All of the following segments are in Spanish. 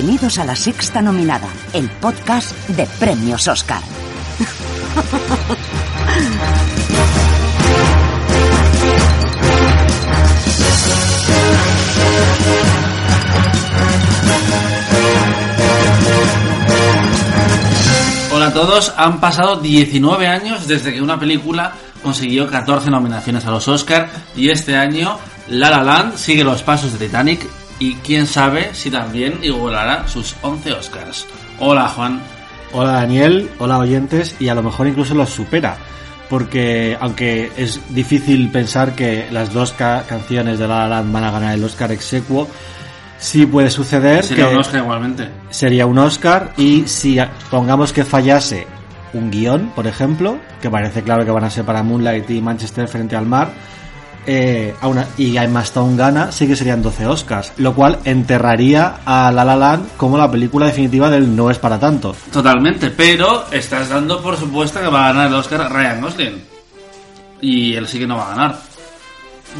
Bienvenidos a la sexta nominada, el podcast de premios Oscar. Hola a todos, han pasado 19 años desde que una película consiguió 14 nominaciones a los Oscar y este año La La Land sigue los pasos de Titanic y quién sabe si también igualará sus 11 Oscars. Hola Juan. Hola Daniel, hola oyentes y a lo mejor incluso los supera. Porque aunque es difícil pensar que las dos ca- canciones de La La Land van a ganar el Oscar exequo, sí puede suceder Sería que un Oscar igualmente. sería un Oscar y si pongamos que fallase un guion, por ejemplo, que parece claro que van a ser para Moonlight y Manchester frente al mar, eh, una- y Emma Stone gana, sí que serían 12 Oscars, lo cual enterraría a La La Land como la película definitiva del no es para tanto. Totalmente, pero estás dando por supuesto que va a ganar el Oscar Ryan Gosling. Y él sí que no va a ganar.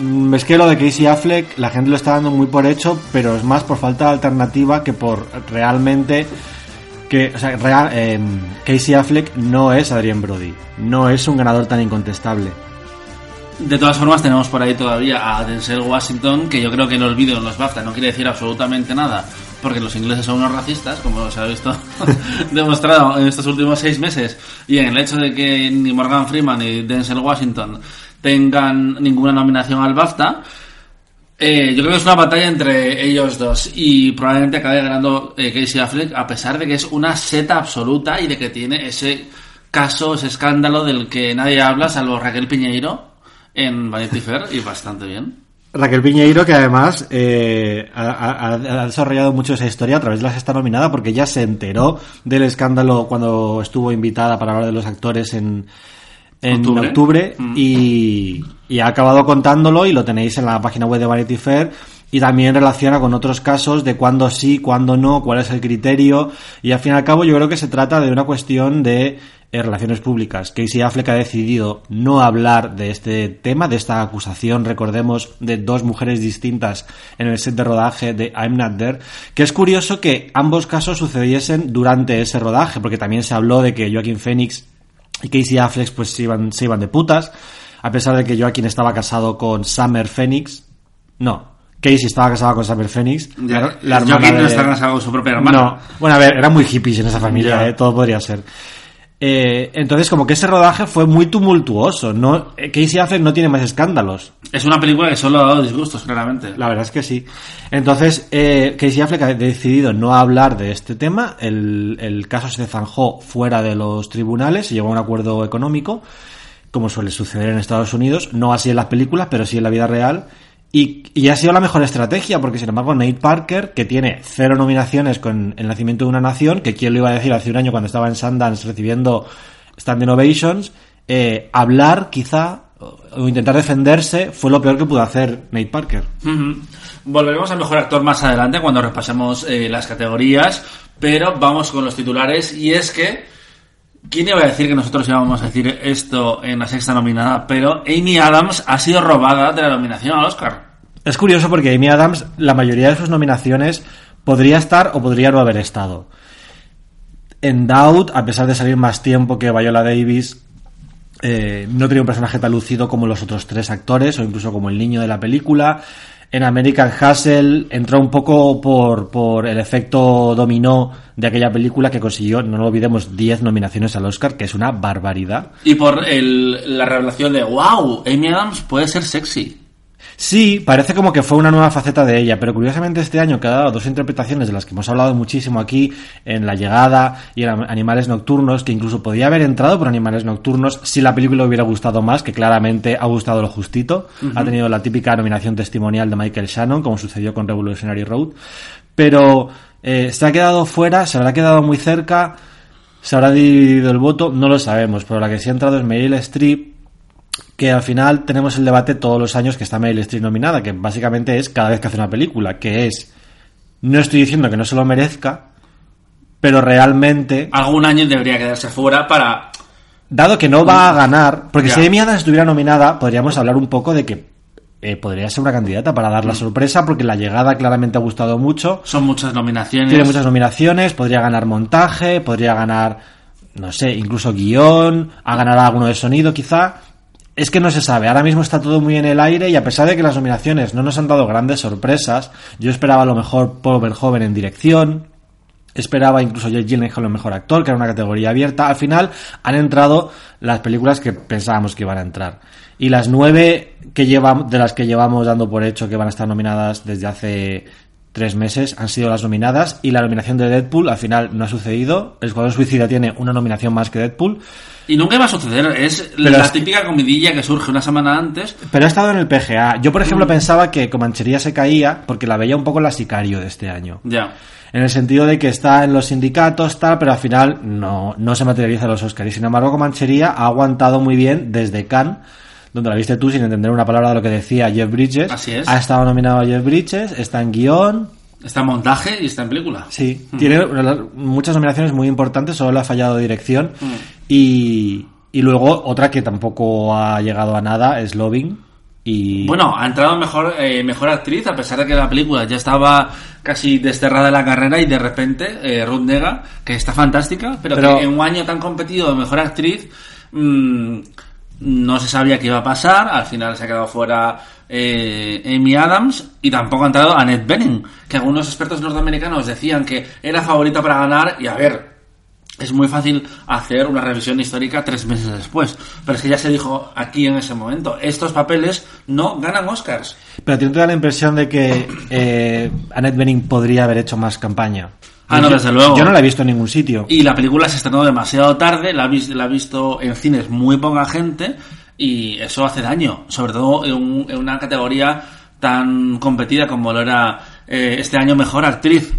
Mm, Es que lo de Casey Affleck la gente lo está dando muy por hecho, pero es más por falta de alternativa que por realmente que, o sea, real- em, Casey Affleck no es Adrien Brody, no es un ganador tan incontestable. De todas formas, tenemos por ahí todavía a Denzel Washington, que yo creo que el olvido en los BAFTA. No quiere decir absolutamente nada, porque los ingleses son unos racistas, como se ha visto demostrado en estos últimos seis meses, y en el hecho de que ni Morgan Freeman ni Denzel Washington tengan ninguna nominación al BAFTA, eh, yo creo que es una batalla entre ellos dos. Y probablemente acabe ganando eh, Casey Affleck a pesar de que es una seta absoluta y de que tiene ese caso, ese escándalo del que nadie habla salvo Raquel Piñeiro en Vanity Fair y bastante bien. Raquel Piñeiro, que además eh, ha, desarrollado mucho esa historia a través de la sexta nominada, porque ella se enteró del escándalo cuando estuvo invitada para hablar de los actores en, en Octubre. octubre, Mm. y, y ha acabado contándolo y lo tenéis en la página web de Vanity Fair. Y también relaciona con otros casos de cuándo sí, cuándo no, cuál es el criterio. Y al fin y al cabo yo creo que se trata de una cuestión de eh, relaciones públicas. Casey Affleck ha decidido no hablar de este tema, de esta acusación, recordemos, de dos mujeres distintas en el set de rodaje de I'm Not There, que es curioso que ambos casos sucediesen durante ese rodaje, porque también se habló de que Joaquin Phoenix y Casey Affleck pues se iban, se iban de putas, a pesar de que Joaquin estaba casado con Summer Phoenix. No, Casey estaba casado con Summer Phoenix. Ya, la no está casado con su propia hermana. No, bueno, a ver, eran muy hippies en esa familia, eh, todo podría ser. Eh, entonces, como que ese rodaje fue muy tumultuoso. No, eh, Casey Affleck no tiene más escándalos. Es una película que solo ha dado disgustos, claramente. La verdad es que sí. Entonces, eh, Casey Affleck ha decidido no hablar de este tema. El, el caso se zanjó fuera de los tribunales, se llegó a un acuerdo económico, como suele suceder en Estados Unidos. No así en las películas, pero sí en la vida real. Y, y ha sido la mejor estrategia, porque sin embargo Nate Parker, que tiene cero nominaciones con El nacimiento de una nación, que quién lo iba a decir hace un año cuando estaba en Sundance recibiendo Standing Ovations, eh, hablar quizá o intentar defenderse fue lo peor que pudo hacer Nate Parker. Volveremos al mejor actor más adelante cuando repasemos eh, las categorías, pero vamos con los titulares y es que ¿Quién iba a decir que nosotros íbamos a decir esto en la sexta nominada? Pero Amy Adams ha sido robada de la nominación al Oscar. Es curioso porque Amy Adams, la mayoría de sus nominaciones podría estar o podría no haber estado. En Doubt, a pesar de salir más tiempo que Viola Davis, eh, no tenía un personaje tan lucido como los otros tres actores, o incluso como el niño de la película. En American Hustle entró un poco por, por el efecto dominó de aquella película que consiguió, no lo olvidemos, 10 nominaciones al Oscar, que es una barbaridad. Y por el- la revelación de, wow, Amy Adams puede ser sexy. Sí, parece como que fue una nueva faceta de ella, pero curiosamente este año que ha dado dos interpretaciones de las que hemos hablado muchísimo aquí, en La Llegada y en Animales Nocturnos, que incluso podía haber entrado por Animales Nocturnos si la película hubiera gustado más, que claramente ha gustado lo justito. Ha tenido la típica nominación testimonial de Michael Shannon, como sucedió con Revolutionary Road. Pero eh, se ha quedado fuera, se habrá quedado muy cerca, se habrá dividido el voto, no lo sabemos, pero la que sí ha entrado es Meryl Streep que al final tenemos el debate todos los años que está Meryl Streep nominada, que básicamente es cada vez que hace una película, que es, no estoy diciendo que no se lo merezca, pero realmente, Algún año debería quedarse fuera para... dado que no va a ganar, porque Ya. si Amy Adams estuviera nominada, podríamos hablar un poco de que eh, podría ser una candidata para Mm. dar la sorpresa, porque la llegada claramente ha gustado mucho, Son muchas nominaciones. tiene muchas nominaciones, podría ganar montaje, podría ganar, no sé, incluso guion, a ganar alguno de sonido quizá. Es que no se sabe, ahora mismo está todo muy en el aire y a pesar de que las nominaciones no nos han dado grandes sorpresas, yo esperaba lo mejor Paul Verhoeven en dirección, esperaba incluso Jake Gyllenhaal en mejor actor, que era una categoría abierta. Al final han entrado las películas que pensábamos que iban a entrar. Y las nueve que llevamos, de las que llevamos dando por hecho que van a estar nominadas desde hace tres meses han sido las nominadas y la nominación de Deadpool al final no ha sucedido. El Escuadrón Suicida tiene una nominación más que Deadpool, Y nunca iba a suceder. Es Pero la es- típica comidilla que surge una semana antes. pero ha estado en el PGA. Yo, por ejemplo, pensaba que Comanchería se caía porque la veía un poco la sicario de este año. Ya. En el sentido de que está en los sindicatos, tal, pero al final no, no se materializa en los Oscars. Y sin embargo, Comanchería ha aguantado muy bien desde Cannes, donde la viste tú sin entender una palabra de lo que decía Jeff Bridges. Así es. Ha estado nominado a Jeff Bridges, está en guion. Está en montaje y está en película. Sí, tiene muchas nominaciones muy importantes, solo le ha fallado dirección. Mm. Y, y luego otra que tampoco ha llegado a nada es Loving. Y Bueno, ha entrado mejor, eh, mejor actriz, a pesar de que la película ya estaba casi desterrada de la carrera y de repente eh, Ruth Nega, que está fantástica, pero, Pero- que en un año tan competido de mejor actriz mm, no se sabía qué iba a pasar, al final se ha quedado fuera eh, Amy Adams y tampoco ha entrado Annette Bening, que algunos expertos norteamericanos decían que era favorita para ganar y a ver, es muy fácil hacer una revisión histórica tres meses después. Pero es que ya se dijo aquí en ese momento, estos papeles no ganan Oscars. Pero ¿a ti no te da la impresión de que eh, Annette Bening podría haber hecho más campaña? Ah, no, Yo- desde luego. Yo no la he visto en ningún sitio. Y la película se estrenó demasiado tarde, la ha, la ha visto en cines muy poca gente y eso hace daño, sobre todo en, un- en una categoría tan competida como lo era eh, este año Mejor Actriz.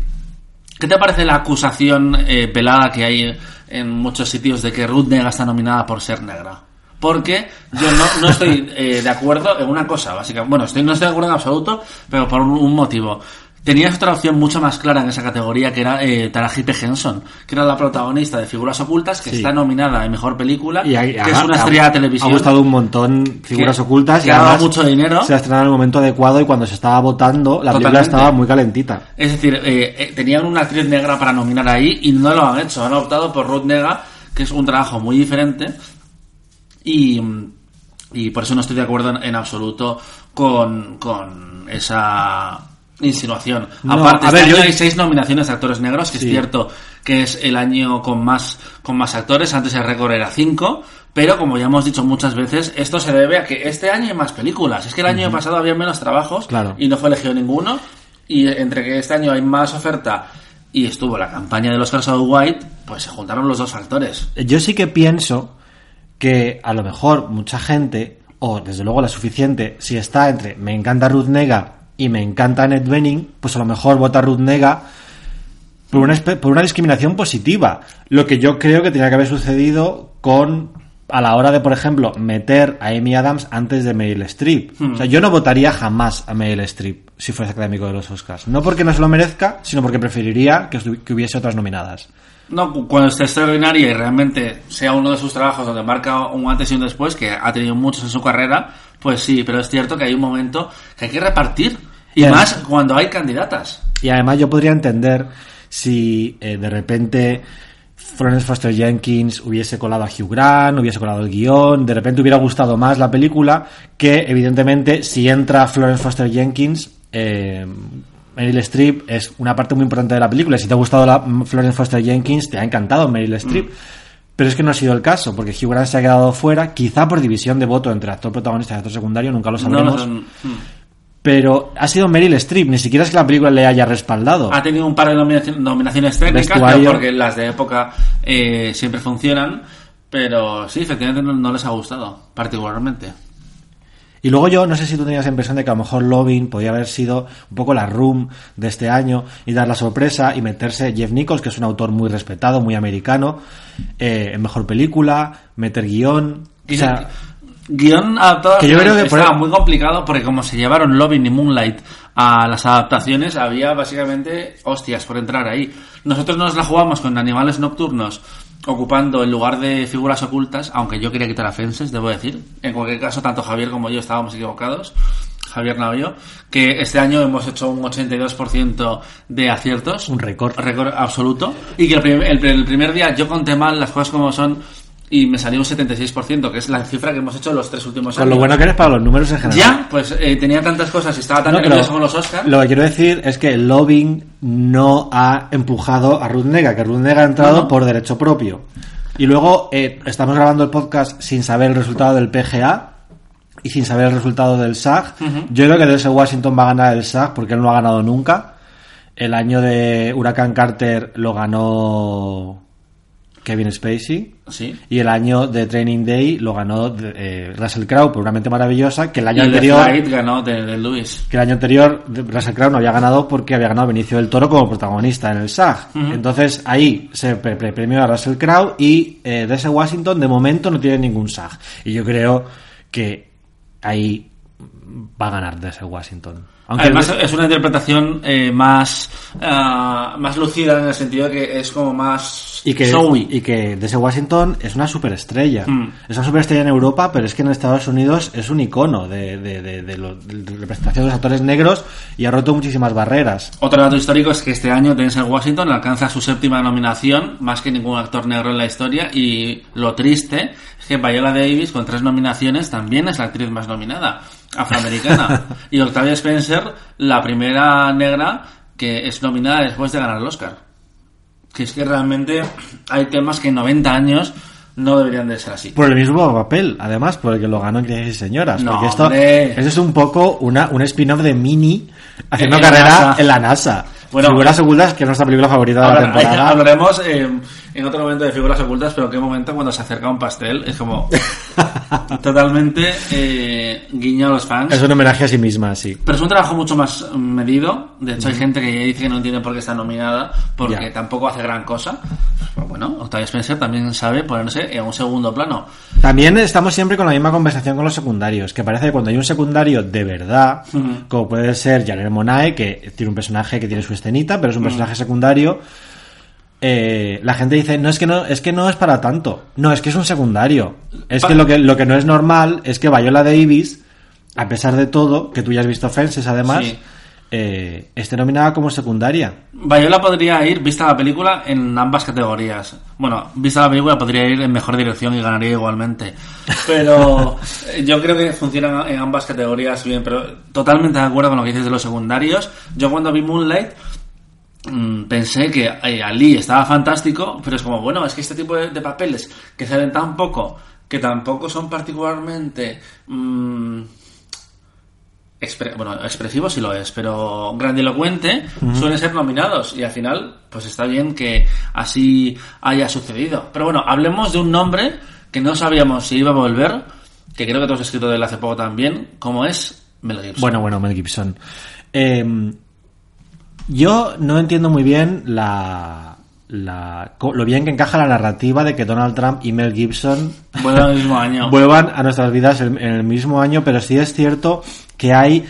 ¿Qué te parece la acusación eh, pelada que hay en muchos sitios de que Ruth Negga está nominada por ser negra? Porque yo no, no estoy eh, de acuerdo en una cosa, básicamente. Bueno, estoy, no estoy de acuerdo en absoluto, pero por un motivo. Tenías otra opción mucho más clara en esa categoría que era eh, Taraji P. Henson, que era la protagonista de Figuras Ocultas, que Sí. está nominada en Mejor Película, Y ha- que ha- es una ha- estrella de televisión. Ha gustado un montón figuras Que- ocultas que y ha dado mucho dinero. Se ha estrenado en el momento adecuado y cuando se estaba votando, la película Totalmente. estaba muy calentita. Es decir, eh, eh, tenían una actriz negra para nominar ahí y no lo han hecho. Han optado por Ruth Nega, que es un trabajo muy diferente. Y, y por eso no estoy de acuerdo en, en absoluto con, con esa insinuación. No, Aparte, este ver, año yo- hay seis nominaciones de actores negros, que Sí. es cierto que es el año con más, con más actores. Antes el récord era cinco. Pero como ya hemos dicho muchas veces, esto se debe a que este año hay más películas. Es que el año pasado había menos trabajos Claro. y no fue elegido ninguno. Y entre que este año hay más oferta y estuvo la campaña de los Oscars of White, pues se juntaron los dos factores. Yo sí que pienso que a lo mejor mucha gente, o desde luego la suficiente, si está entre me encanta Ruth Nega y me encanta Annette Bening, pues a lo mejor vota Ruth Nega por una, por una discriminación positiva. Lo que yo creo que tenía que haber sucedido con a la hora de, por ejemplo, meter a Amy Adams antes de Meryl Streep. O sea, yo no votaría jamás a Meryl Streep si fuese académico de los Oscars. No porque no se lo merezca, sino porque preferiría que, hubiese otras nominadas. No, cu- cuando esté extraordinaria y realmente sea uno de sus trabajos donde marca un antes y un después, que ha tenido muchos en su carrera, pues sí, pero es cierto que hay un momento que hay que repartir. Y Bien. más cuando hay candidatas. Y además yo podría entender si eh, de repente Florence Foster Jenkins hubiese colado a Hugh Grant, hubiese colado el guion, de repente hubiera gustado más la película, que evidentemente si entra Florence Foster Jenkins, eh, Meryl Streep es una parte muy importante de la película. Si te ha gustado la mm, Florence Foster Jenkins, te ha encantado Meryl Streep. Pero es que no ha sido el caso, porque Hugh Grant se ha quedado fuera, quizá por división de voto entre actor protagonista y actor secundario, nunca lo sabremos. Pero ha sido Meryl Streep, ni siquiera es que la película le haya respaldado. Ha tenido un par de nominaci- nominaciones técnicas, pero porque las de época eh, siempre funcionan. Pero sí, efectivamente no, no les ha gustado, particularmente. Y luego yo no sé si tú tenías la impresión de que a lo mejor Lovin podía haber sido un poco la room de este año y dar la sorpresa y meterse Jeff Nichols, que es un autor muy respetado, muy americano, eh, en mejor película, meter guion. O sea, Guión adaptado Que yo creo que estaba muy complicado porque como se llevaron Lovin y Moonlight a las adaptaciones, había básicamente hostias por entrar ahí. Nosotros nos la jugamos con animales nocturnos ocupando el lugar de figuras ocultas, aunque yo quería quitar a Fences, debo decir. En cualquier caso, tanto Javier como yo estábamos equivocados. Javier Navio, que este año hemos hecho un 82% de aciertos. Un récord. Récord absoluto. Y que el, prim- el- el primer día yo conté mal las cosas como son y me salió un 76%, que es la cifra que hemos hecho los tres últimos con años. lo bueno que eres para los números en general. Ya, pues eh, tenía tantas cosas y estaba tan No, nervioso con los Oscars. Lo que quiero decir es que Loving no ha empujado a Ruth Nega, que Ruth Nega ha entrado No, no. por derecho propio. Y luego eh, estamos grabando el podcast sin saber el resultado del PGA y sin saber el resultado del SAG. Yo creo que Denzel Washington va a ganar el SAG porque él no ha ganado nunca. El año de Huracán Carter lo ganó Kevin Spacey. Sí. Y el año de Training Day lo ganó eh, Russell Crowe por una mente maravillosa que el Y año de anterior ganó de, de Lewis. que el año anterior Russell Crowe no había ganado porque había ganado Benicio del Toro como protagonista en el SAG. Entonces ahí se pre- pre- premió a Russell Crowe y eh, Denzel Washington de momento no tiene ningún SAG. Y yo creo que ahí va a ganar Denzel Washington. Aunque Además, es una interpretación eh, más, ah, más lucida en el sentido de que es como más y que, showy. y que Denzel Washington es una superestrella. Mm. Es una superestrella en Europa, pero es que en Estados Unidos es un icono de, de, de, de lo- de representación de los actores negros y ha roto muchísimas barreras. Otro dato histórico es que este año Denzel Washington alcanza su séptima nominación, más que ningún actor negro en la historia, y lo triste es que Viola Davis, con tres nominaciones, también es la actriz más nominada, afroamericana. y Octavia Spencer, la primera negra que es nominada después de ganar el Oscar. Que es que realmente hay temas que en 90 años no deberían de ser así. Por el mismo papel, además, por el que lo ganó en Crisis y Señoras. No, porque esto, hombre. esto es un poco una, un spin-off de Mini haciendo En carrera en la NASA. Bueno, Figuras ocultas, que es nuestra película favorita de la temporada. hablaremos eh, en otro momento de figuras ocultas, pero qué momento cuando se acerca un pastel es como totalmente eh, guiño a los fans. Es un homenaje a sí misma, sí. Pero es un trabajo mucho más medido. De hecho, hay gente que dice que no entiende por qué está nominada, porque Ya. tampoco hace gran cosa. Pero bueno, Octavia Spencer también sabe ponerse en un segundo plano. También estamos siempre con la misma conversación con los secundarios, que parece que cuando hay un secundario de verdad, como puede ser Janelle Monae, que tiene un personaje que tiene su escenita, pero es un personaje secundario, eh, la gente dice, no es que no, es que no es para tanto. No, es que es un secundario. Es que lo que, lo que no es normal es que Viola Davis, a pesar de todo, que tú ya has visto Fences además, Sí. eh, esté nominada como secundaria. Viola podría ir, vista la película, en ambas categorías. Bueno, vista la película, podría ir en mejor dirección y ganaría igualmente. Pero yo creo que funcionan en ambas categorías bien. Pero totalmente de acuerdo con lo que dices de los secundarios. Yo cuando vi Moonlight pensé que eh, Ali estaba fantástico, pero es como, bueno, es que este tipo de, de papeles que salen tan poco, que tampoco son particularmente... mm, expre- bueno, expresivo sí lo es, pero grandilocuente suelen ser nominados y al final pues está bien que así haya sucedido. Pero bueno, hablemos de un nombre que no sabíamos si iba a volver, que creo que tú has escrito de él hace poco también, como es Mel Gibson. Bueno, bueno, Mel Gibson. Eh, yo no entiendo muy bien la, la- lo bien que encaja la narrativa de que Donald Trump y Mel Gibson Bueno, el mismo año. vuelvan a nuestras vidas en, en el mismo año, pero sí es cierto que hay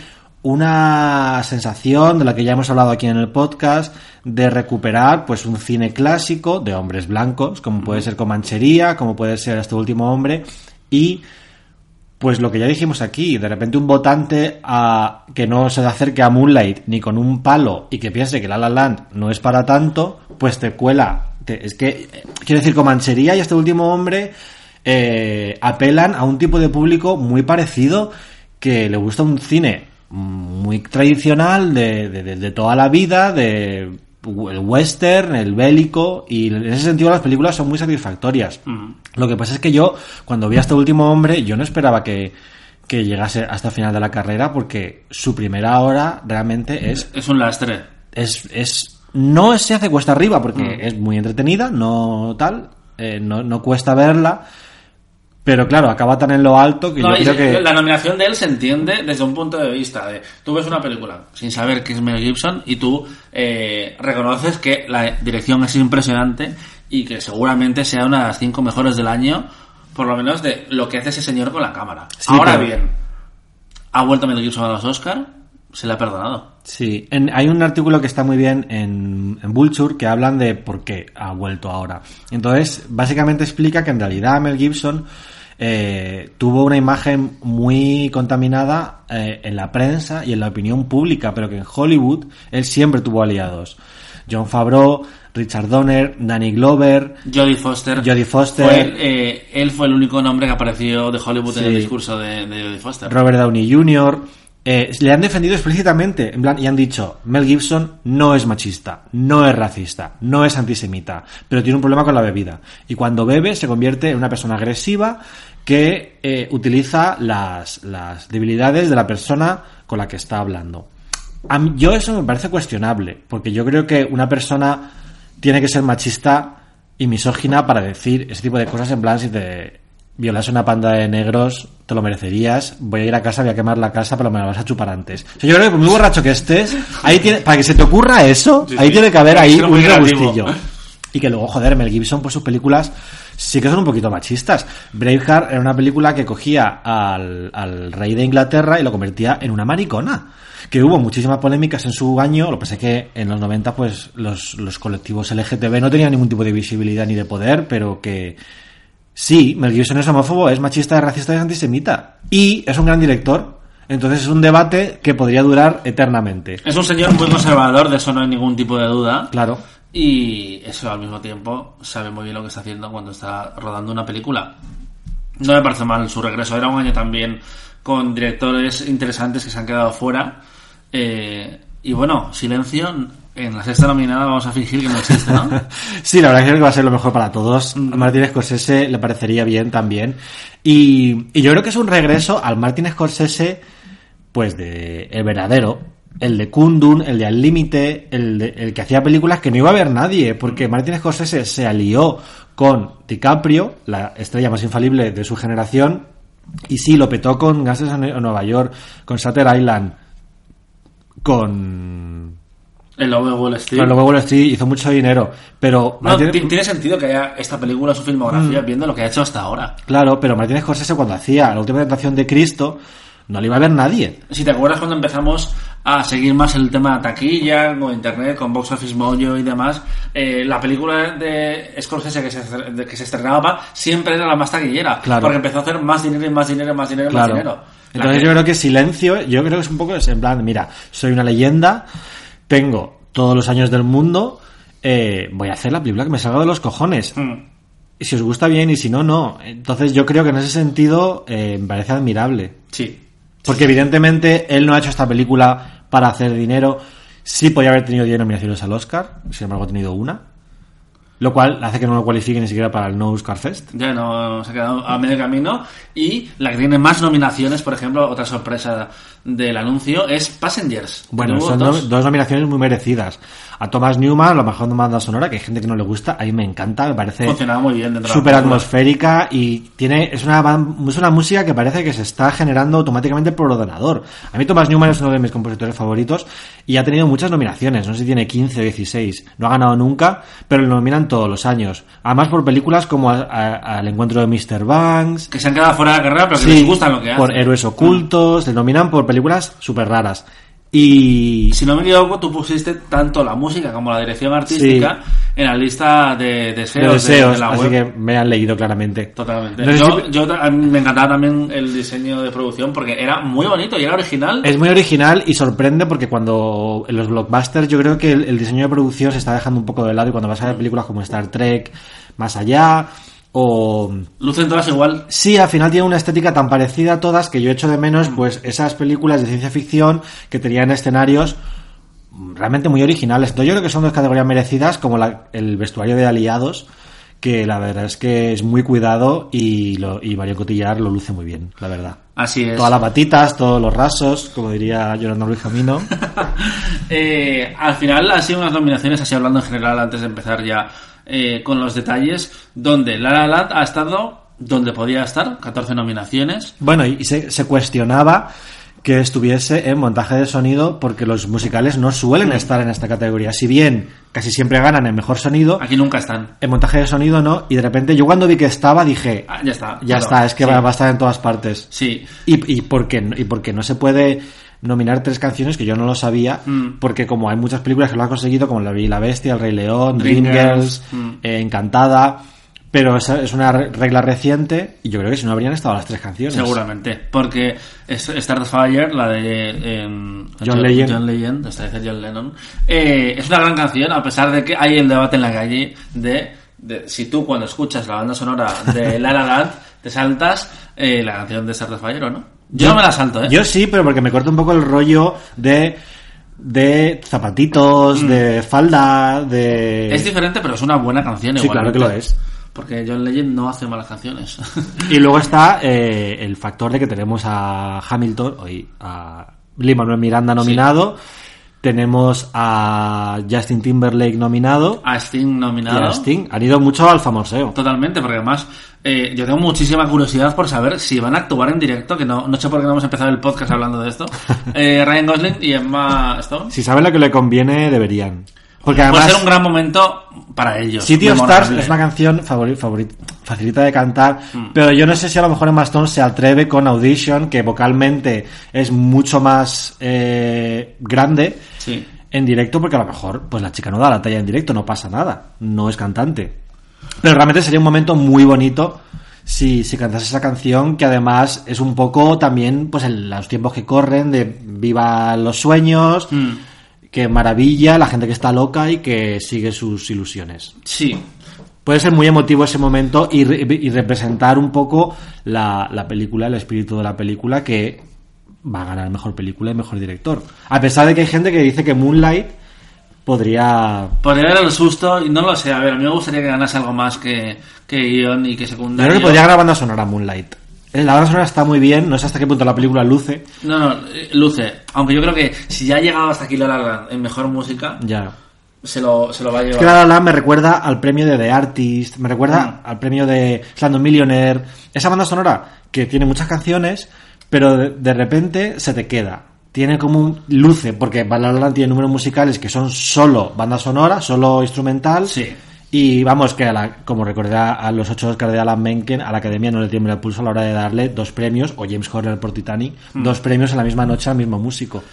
una sensación de la que ya hemos hablado aquí en el podcast de recuperar pues un cine clásico de hombres blancos, como puede ser Comanchería, como puede ser este último hombre y pues lo que ya dijimos aquí, de repente un votante a, que no se acerque a Moonlight ni con un palo y que piense que La La Land no es para tanto, pues te cuela. Es que, quiero decir, Comanchería y este último hombre eh, apelan a un tipo de público muy parecido que le gusta un cine muy tradicional de- de toda la vida, de el western, el bélico, y en ese sentido las películas son muy satisfactorias. Mm. Lo que pasa es que yo, cuando vi a este último hombre, yo no esperaba que, que llegase hasta el final de la carrera porque su primera hora realmente es Es un lastre. es, es no se hace cuesta arriba porque Mm. es muy entretenida, no tal, eh, no, no cuesta verla, pero claro, acaba tan en lo alto que No, yo creo que La nominación de él se entiende desde un punto de vista de tú ves una película sin saber que es Mel Gibson y tú eh, reconoces que la dirección es impresionante y que seguramente sea una de las cinco mejores del año, por lo menos de lo que hace ese señor con la cámara. Sí, Ahora pero- bien, ha vuelto Mel Gibson a los Oscar, se le ha perdonado. Sí, en- hay un artículo que está muy bien en, en Vulture que hablan de por qué ha vuelto ahora. Entonces, básicamente explica que en realidad Mel Gibson eh, tuvo una imagen muy contaminada eh, en la prensa y en la opinión pública, pero que en Hollywood él siempre tuvo aliados. John Favreau, Richard Donner, Danny Glover, Jodie Foster. Jodie Foster. Fue el, eh, él fue el único nombre que apareció de Hollywood en el discurso de, de Jodie Foster. Robert Downey Jr. eh, le han defendido explícitamente en plan, y han dicho, Mel Gibson no es machista, no es racista, no es antisemita, pero tiene un problema con la bebida. Y cuando bebe se convierte en una persona agresiva que eh, utiliza las, las debilidades de la persona con la que está hablando. A mí- yo eso me parece cuestionable, porque yo creo que una persona tiene que ser machista y misógina para decir ese tipo de cosas en plan si te violas una panda de negros te lo merecerías voy a ir a casa voy a quemar la casa pero me la vas a chupar antes O sea, yo creo que por muy borracho que estés ahí tiene, para que se te ocurra eso Sí, ahí sí. tiene que haber ahí un regustillo y que luego, joder, Mel Gibson, pues sus películas sí que son un poquito machistas. Braveheart era una película que cogía al, al rey de Inglaterra y lo convertía en una maricona. Que hubo muchísimas polémicas en su año, lo que pasa es que en los 90 pues los, los colectivos LGTB no tenían ningún tipo de visibilidad ni de poder, pero que sí, Mel Gibson es homófobo, es machista, es racista y es antisemita. Y es un gran director. Entonces es un debate que podría durar eternamente. Es un señor muy conservador, de eso no hay ningún tipo de duda. Claro. Y eso al mismo tiempo sabe muy bien lo que está haciendo cuando está rodando una película. No me parece mal su regreso. Era un año también con directores interesantes que se han quedado fuera. Eh, y bueno, silencio. En la sexta nominada vamos a fingir que no existe, ¿no? Sí, la verdad es que va a ser lo mejor para todos. A Martin Scorsese le parecería bien también. Y, y yo creo que es un regreso al Martin Scorsese, pues de el verdadero, el de Kundun, el de Al Límite, el, de- el que hacía películas que no iba a ver nadie, porque Martin Scorsese se alió con DiCaprio, la estrella más infalible de su generación, y sí, lo petó con Gases en Nueva York, con Shutter Island, con El lobo de Wall Street. Claro, luego Wall Street hizo mucho dinero, pero No, Martin- tiene sentido que haya esta película, su filmografía, Mm. viendo lo que ha hecho hasta ahora. claro, pero Martin Scorsese cuando hacía la última tentación de Cristo no le iba a ver nadie. Si te acuerdas cuando empezamos a seguir más el tema de taquilla, con internet, con Box Office Mojo y demás, eh, la película de Scorsese que se, que se estrenaba siempre era la más taquillera. Claro. Porque empezó a hacer más dinero y más dinero y más dinero y más dinero. Entonces que- yo creo que silencio, yo creo que es un poco en plan, mira, soy una leyenda, tengo todos los años del mundo, eh, voy a hacer la película que me salga de los cojones. Mm. Y si os gusta bien y si no, no. Entonces yo creo que en ese sentido eh, me parece admirable. Sí. Porque evidentemente él no ha hecho esta película para hacer dinero. Sí podía haber tenido 10 nominaciones al Oscar, sin embargo ha tenido una. Lo cual hace que no lo cualifique ni siquiera para el No Oscar Fest. Ya no se ha quedado a medio camino. Y la que tiene más nominaciones, por ejemplo, otra sorpresa del anuncio, es Passengers. Bueno, son dos. do- dos nominaciones muy merecidas. A Thomas Newman, la mejor banda sonora, que hay gente que no le gusta, a mí me encanta, me parece de súper atmosférica y tiene es una, es una música que parece que se está generando automáticamente por ordenador. A mí Thomas Newman es uno de mis compositores favoritos y ha tenido muchas nominaciones, no sé si tiene 15 o 16, no ha ganado nunca, pero lo nominan todos los años. Además por películas como a- a- Al encuentro de Mr. Banks, Que se han quedado fuera de la carrera, pero que sí, les gusta lo que hacen. por héroes ocultos, le nominan por películas súper raras. Y Si no me equivoco, tú pusiste tanto la música como la dirección artística en la lista de de deseos de, deseos, de la así web. que me han leído claramente. Totalmente. No yo, si- yo a mí me encantaba también el diseño de producción porque era muy bonito y era original. Es muy original y sorprende porque cuando en los blockbusters yo creo que el, el diseño de producción se está dejando un poco de lado y cuando vas a ver películas como Star Trek, Más Allá o... Lucen todas igual. Sí, al final tiene una estética tan parecida a todas que yo echo de menos pues esas películas de ciencia ficción que tenían escenarios realmente muy originales. Entonces yo creo que son dos categorías merecidas como la- el vestuario de Aliados que la verdad es que es muy cuidado y, lo, y Mario Cotillar lo luce muy bien, la verdad. Así es. Todas las batitas, todos los rasos, como diría Yolanda Luis Camino. Eh, al final han sido unas nominaciones, así hablando en general, antes de empezar ya eh, con los detalles, donde La La Land ha estado donde podía estar, 14 nominaciones. Bueno, y se, se cuestionaba que estuviese en montaje de sonido porque los musicales no suelen estar en esta categoría. Si bien casi siempre ganan en mejor sonido, Aquí nunca están. en montaje de sonido no. Y de repente yo cuando vi que estaba dije, Ah, ya está. ya Claro, está, es que sí. va, a estar en todas partes. Sí, Y, y, porque, y porque no se puede nominar tres canciones que yo no lo sabía, Mm. porque como hay muchas películas que lo han conseguido, como La Bella y la Bestia, El Rey León, Dreamgirls, mm. eh, Encantada, pero esa es una re- regla reciente y yo creo que si no habrían estado las tres canciones. seguramente. Porque Start Fire, la de em, John Legend. John John Lennon, eh, es una gran canción, a pesar de que hay el debate en la calle de, de si tú cuando escuchas la banda sonora de La La Land te saltas eh, la canción de Start Fire o no. Yo, no me la salto, ¿eh? Yo sí, pero porque me corta un poco el rollo de de zapatitos, de falda, de... Mm. Es diferente, pero es una buena canción Sí, claro que lo es. Porque John Legend no hace malas canciones. Y luego está eh, el factor de que tenemos a Hamilton, hoy a Lin Manuel Miranda nominado, tenemos a Justin Timberlake nominado a Sting y nominado. a Sting. Han ido mucho al famoseo. Totalmente, porque además eh, yo tengo muchísima curiosidad por saber si van a actuar en directo, que no, no sé por qué no hemos empezado el podcast hablando de esto. Eh, Ryan Gosling y Emma Stone. Si saben lo que le conviene, deberían. Porque además, Puede ser un gran momento para ellos. City of. Stars es una canción favori- favori- facilita de cantar, Mm. pero yo no sé si a lo mejor Emma Stone se atreve con Audition, que vocalmente es mucho más eh, grande Sí. en directo, porque a lo mejor pues la chica no da la talla en directo, no pasa nada, no es cantante. Pero realmente sería un momento muy bonito si, si cantase esa canción, que además es un poco también pues en los tiempos que corren, de viva los sueños, Mm. Que maravilla la gente que está loca y que sigue sus ilusiones. Sí. Puede ser muy emotivo ese momento y, re- y representar un poco la, la película, el espíritu de la película que va a ganar mejor película y mejor director. A pesar de que hay gente que dice que Moonlight podría... Podría haber el susto, y no lo sé, a ver, a mí me gustaría que ganase algo más que, que guion y que Yo secundario. creo que podría ganar banda sonora Moonlight. Eh, La banda sonora está muy bien, no sé hasta qué punto la película luce. No, no, eh, luce. Aunque yo creo que si ya ha llegado hasta aquí La La Land en mejor música, Ya. se lo, se lo va a Es llevar. que La La Land me recuerda al premio de The Artist, me recuerda al premio de Slumdog Millionaire. Esa banda sonora que tiene muchas canciones, pero de, de repente se te queda. Tiene como un luce, porque La La Land tiene números musicales que son solo banda sonora, solo instrumental. Sí. Y vamos, que a la- como recordé a, los ocho Oscars de Alan Menken, a la academia no le tiembla el pulso a la hora de darle dos premios, o James Horner por Titanic, dos premios en la misma noche al mismo músico.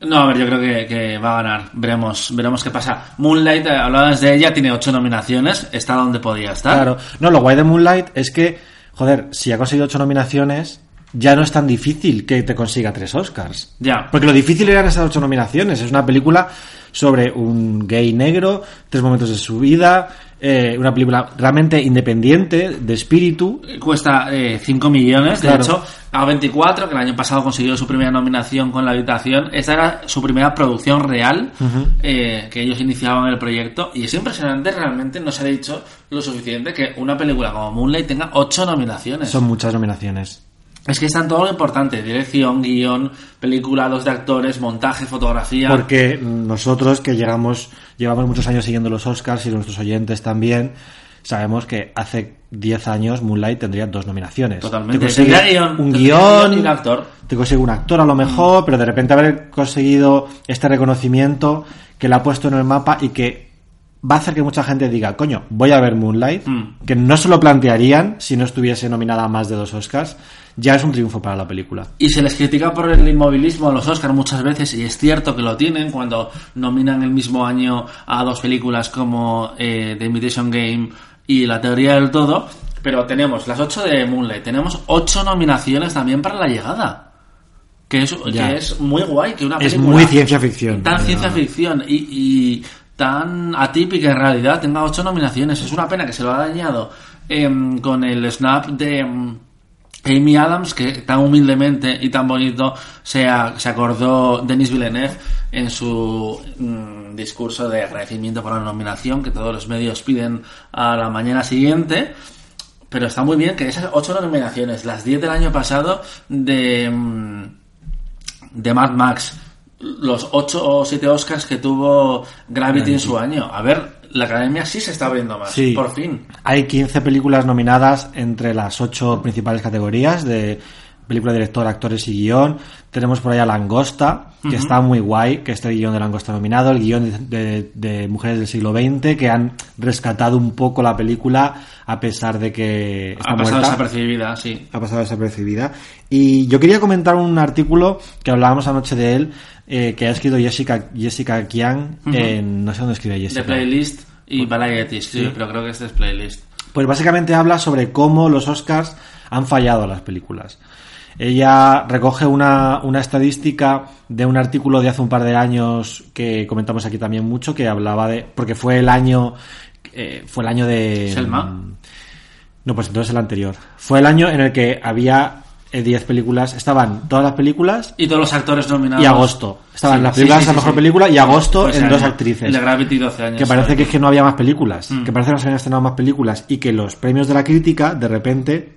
No, a ver, yo creo que, que va a ganar. Veremos, veremos qué pasa. Moonlight, eh, hablabas de ella, tiene ocho nominaciones, está donde podía estar. Claro. No, lo guay de Moonlight es que, joder, si ha conseguido ocho nominaciones, ya no es tan difícil que te consiga tres Oscars. Ya. Porque lo difícil eran esas ocho nominaciones. Es una película sobre un gay negro, tres momentos de su vida, eh, una película realmente independiente, de espíritu. Cuesta 5 millones, de Claro. hecho, A24, que el año pasado consiguió su primera nominación con La Habitación, esta era su primera producción real, eh, que ellos iniciaban el proyecto, y es impresionante, realmente no se ha dicho lo suficiente que una película como Moonlight tenga 8 nominaciones. Son muchas nominaciones. Es que está en todo lo importante, dirección, guion, película, dos de actores, montaje, fotografía. Porque nosotros que llegamos, llevamos muchos años siguiendo los Oscars y nuestros oyentes también, sabemos que hace 10 años Moonlight tendría dos nominaciones. Totalmente. Te consigue guion, un guion, y un actor. te consigue un actor a lo mejor, pero de repente haber conseguido este reconocimiento que le ha puesto en el mapa y que va a hacer que mucha gente diga, coño, voy a ver Moonlight, Mm. que no se lo plantearían si no estuviese nominada a más de dos Oscars, ya es un triunfo para la película. Y se les critica por el inmovilismo a los Oscars muchas veces, y es cierto que lo tienen cuando nominan el mismo año a dos películas como eh, The Imitation Game y La Teoría del Todo, pero tenemos las ocho de Moonlight, tenemos ocho nominaciones también para La Llegada. Que es, que es muy guay que una Es película muy ciencia ficción. tan ciencia ficción y, y tan atípica en realidad tenga ocho nominaciones. Es una pena que se lo ha dañado em, con el snap de em, Amy Adams, que tan humildemente y tan bonito se, a- se acordó Denis Villeneuve en su mm, discurso de agradecimiento por la nominación que todos los medios piden a la mañana siguiente. Pero está muy bien que esas ocho nominaciones, las 10 del año pasado de, mm, de Mad Max, los ocho o siete Oscars que tuvo Gravity en su año. A ver, la academia sí se está abriendo más, Sí. por fin. Hay 15 películas nominadas entre las ocho principales categorías de película, director, actores y guion. Tenemos por ahí a Langosta, que está muy guay, que este guion de Langosta nominado, el guion de, de- de Mujeres del siglo XX, que han rescatado un poco la película a pesar de que está ha pasado muerta desapercibida, sí. ha pasado desapercibida. Y yo quería comentar un artículo que hablábamos anoche de él, eh, que ha escrito Jessica, Jessica Kian en, no sé dónde escribe De Jessica. Playlist y Variety, sí, Sí. pero creo que este es Playlist. Pues básicamente habla sobre cómo los Oscars han fallado a las películas. Ella recoge una, una estadística de un artículo de hace un par de años que comentamos aquí también mucho, que hablaba de. porque fue el año. eh, fue el año de. ¿Selma? No, pues entonces el anterior. Fue el año en el que había eh, 10 películas. Estaban todas las películas Y todos los actores nominados. y agosto. Estaban Sí, las películas sí, a sí, mejor película y agosto Pues en dos año. actrices. El de Gravity 12 años. Que parece ¿sabes? que es que no había más películas, Mm. que parece que no se habían estrenado más películas y que los premios de la crítica de repente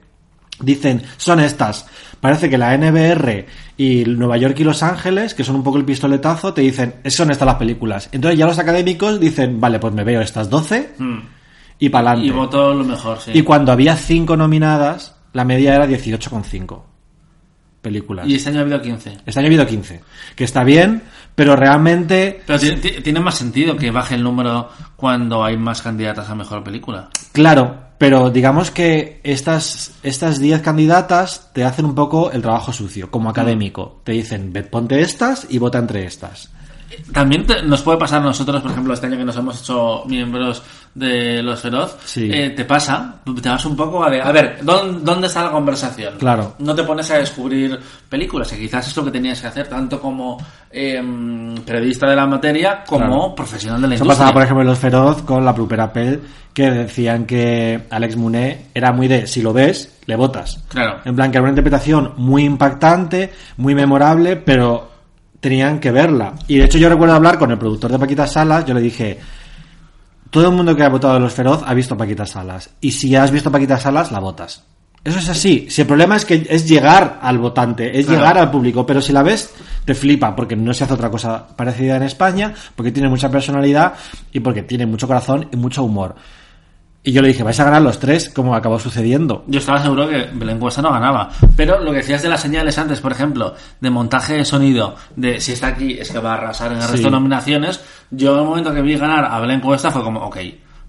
dicen son estas. Parece que la NBR y Nueva York y Los Ángeles, que son un poco el pistoletazo, te dicen son estas las películas. Entonces ya los académicos dicen, vale, pues me veo estas 12 Mm. y para adelante. Y votó lo mejor, sí. Y cuando había 5 nominadas, la media era 18,5 películas. Y este año ha habido 15. Este año ha habido 15, que está bien, pero realmente Pero ti- ti- tiene más sentido que baje el número cuando hay más candidatas a mejor película. Claro, pero digamos que estas estas 10 candidatas te hacen un poco el trabajo sucio, como académico. Te dicen, "Ve, ponte estas y vota entre estas. También te- nos puede pasar a nosotros, por ejemplo, este año que nos hemos hecho miembros de Los Feroz, Sí. eh, te pasa, te vas un poco a ver, a ver, ¿dónde, dónde está la conversación? Claro. No te pones a descubrir películas, que quizás es lo que tenías que hacer, tanto como eh, periodista de la materia como Claro. profesional de la Eso industria. pasaba, por ejemplo, en Los Feroz con la Plupera Pel, que decían que Alex Muné era muy de, si lo ves, le votas. Claro. En plan, que era una interpretación muy impactante, muy memorable, pero tenían que verla. Y de hecho yo recuerdo hablar con el productor de Paquita Salas, yo le dije, todo el mundo que ha votado a Los Feroz ha visto Paquita Salas. Y si has visto Paquita Salas, la votas. Eso es así. Si el problema es que es llegar al votante, es Claro. llegar al público, pero si la ves, te flipa, porque no se hace otra cosa parecida en España, porque tiene mucha personalidad y porque tiene mucho corazón y mucho humor. Y yo le dije, vais a ganar los tres, como acabó sucediendo. Yo estaba seguro que la encuesta no ganaba. Pero lo que decías de las señales antes, por ejemplo, de montaje de sonido, de si está aquí es que va a arrasar en el Sí. resto de nominaciones, yo en el momento que vi ganar a Belén Cuesta fue como, ok,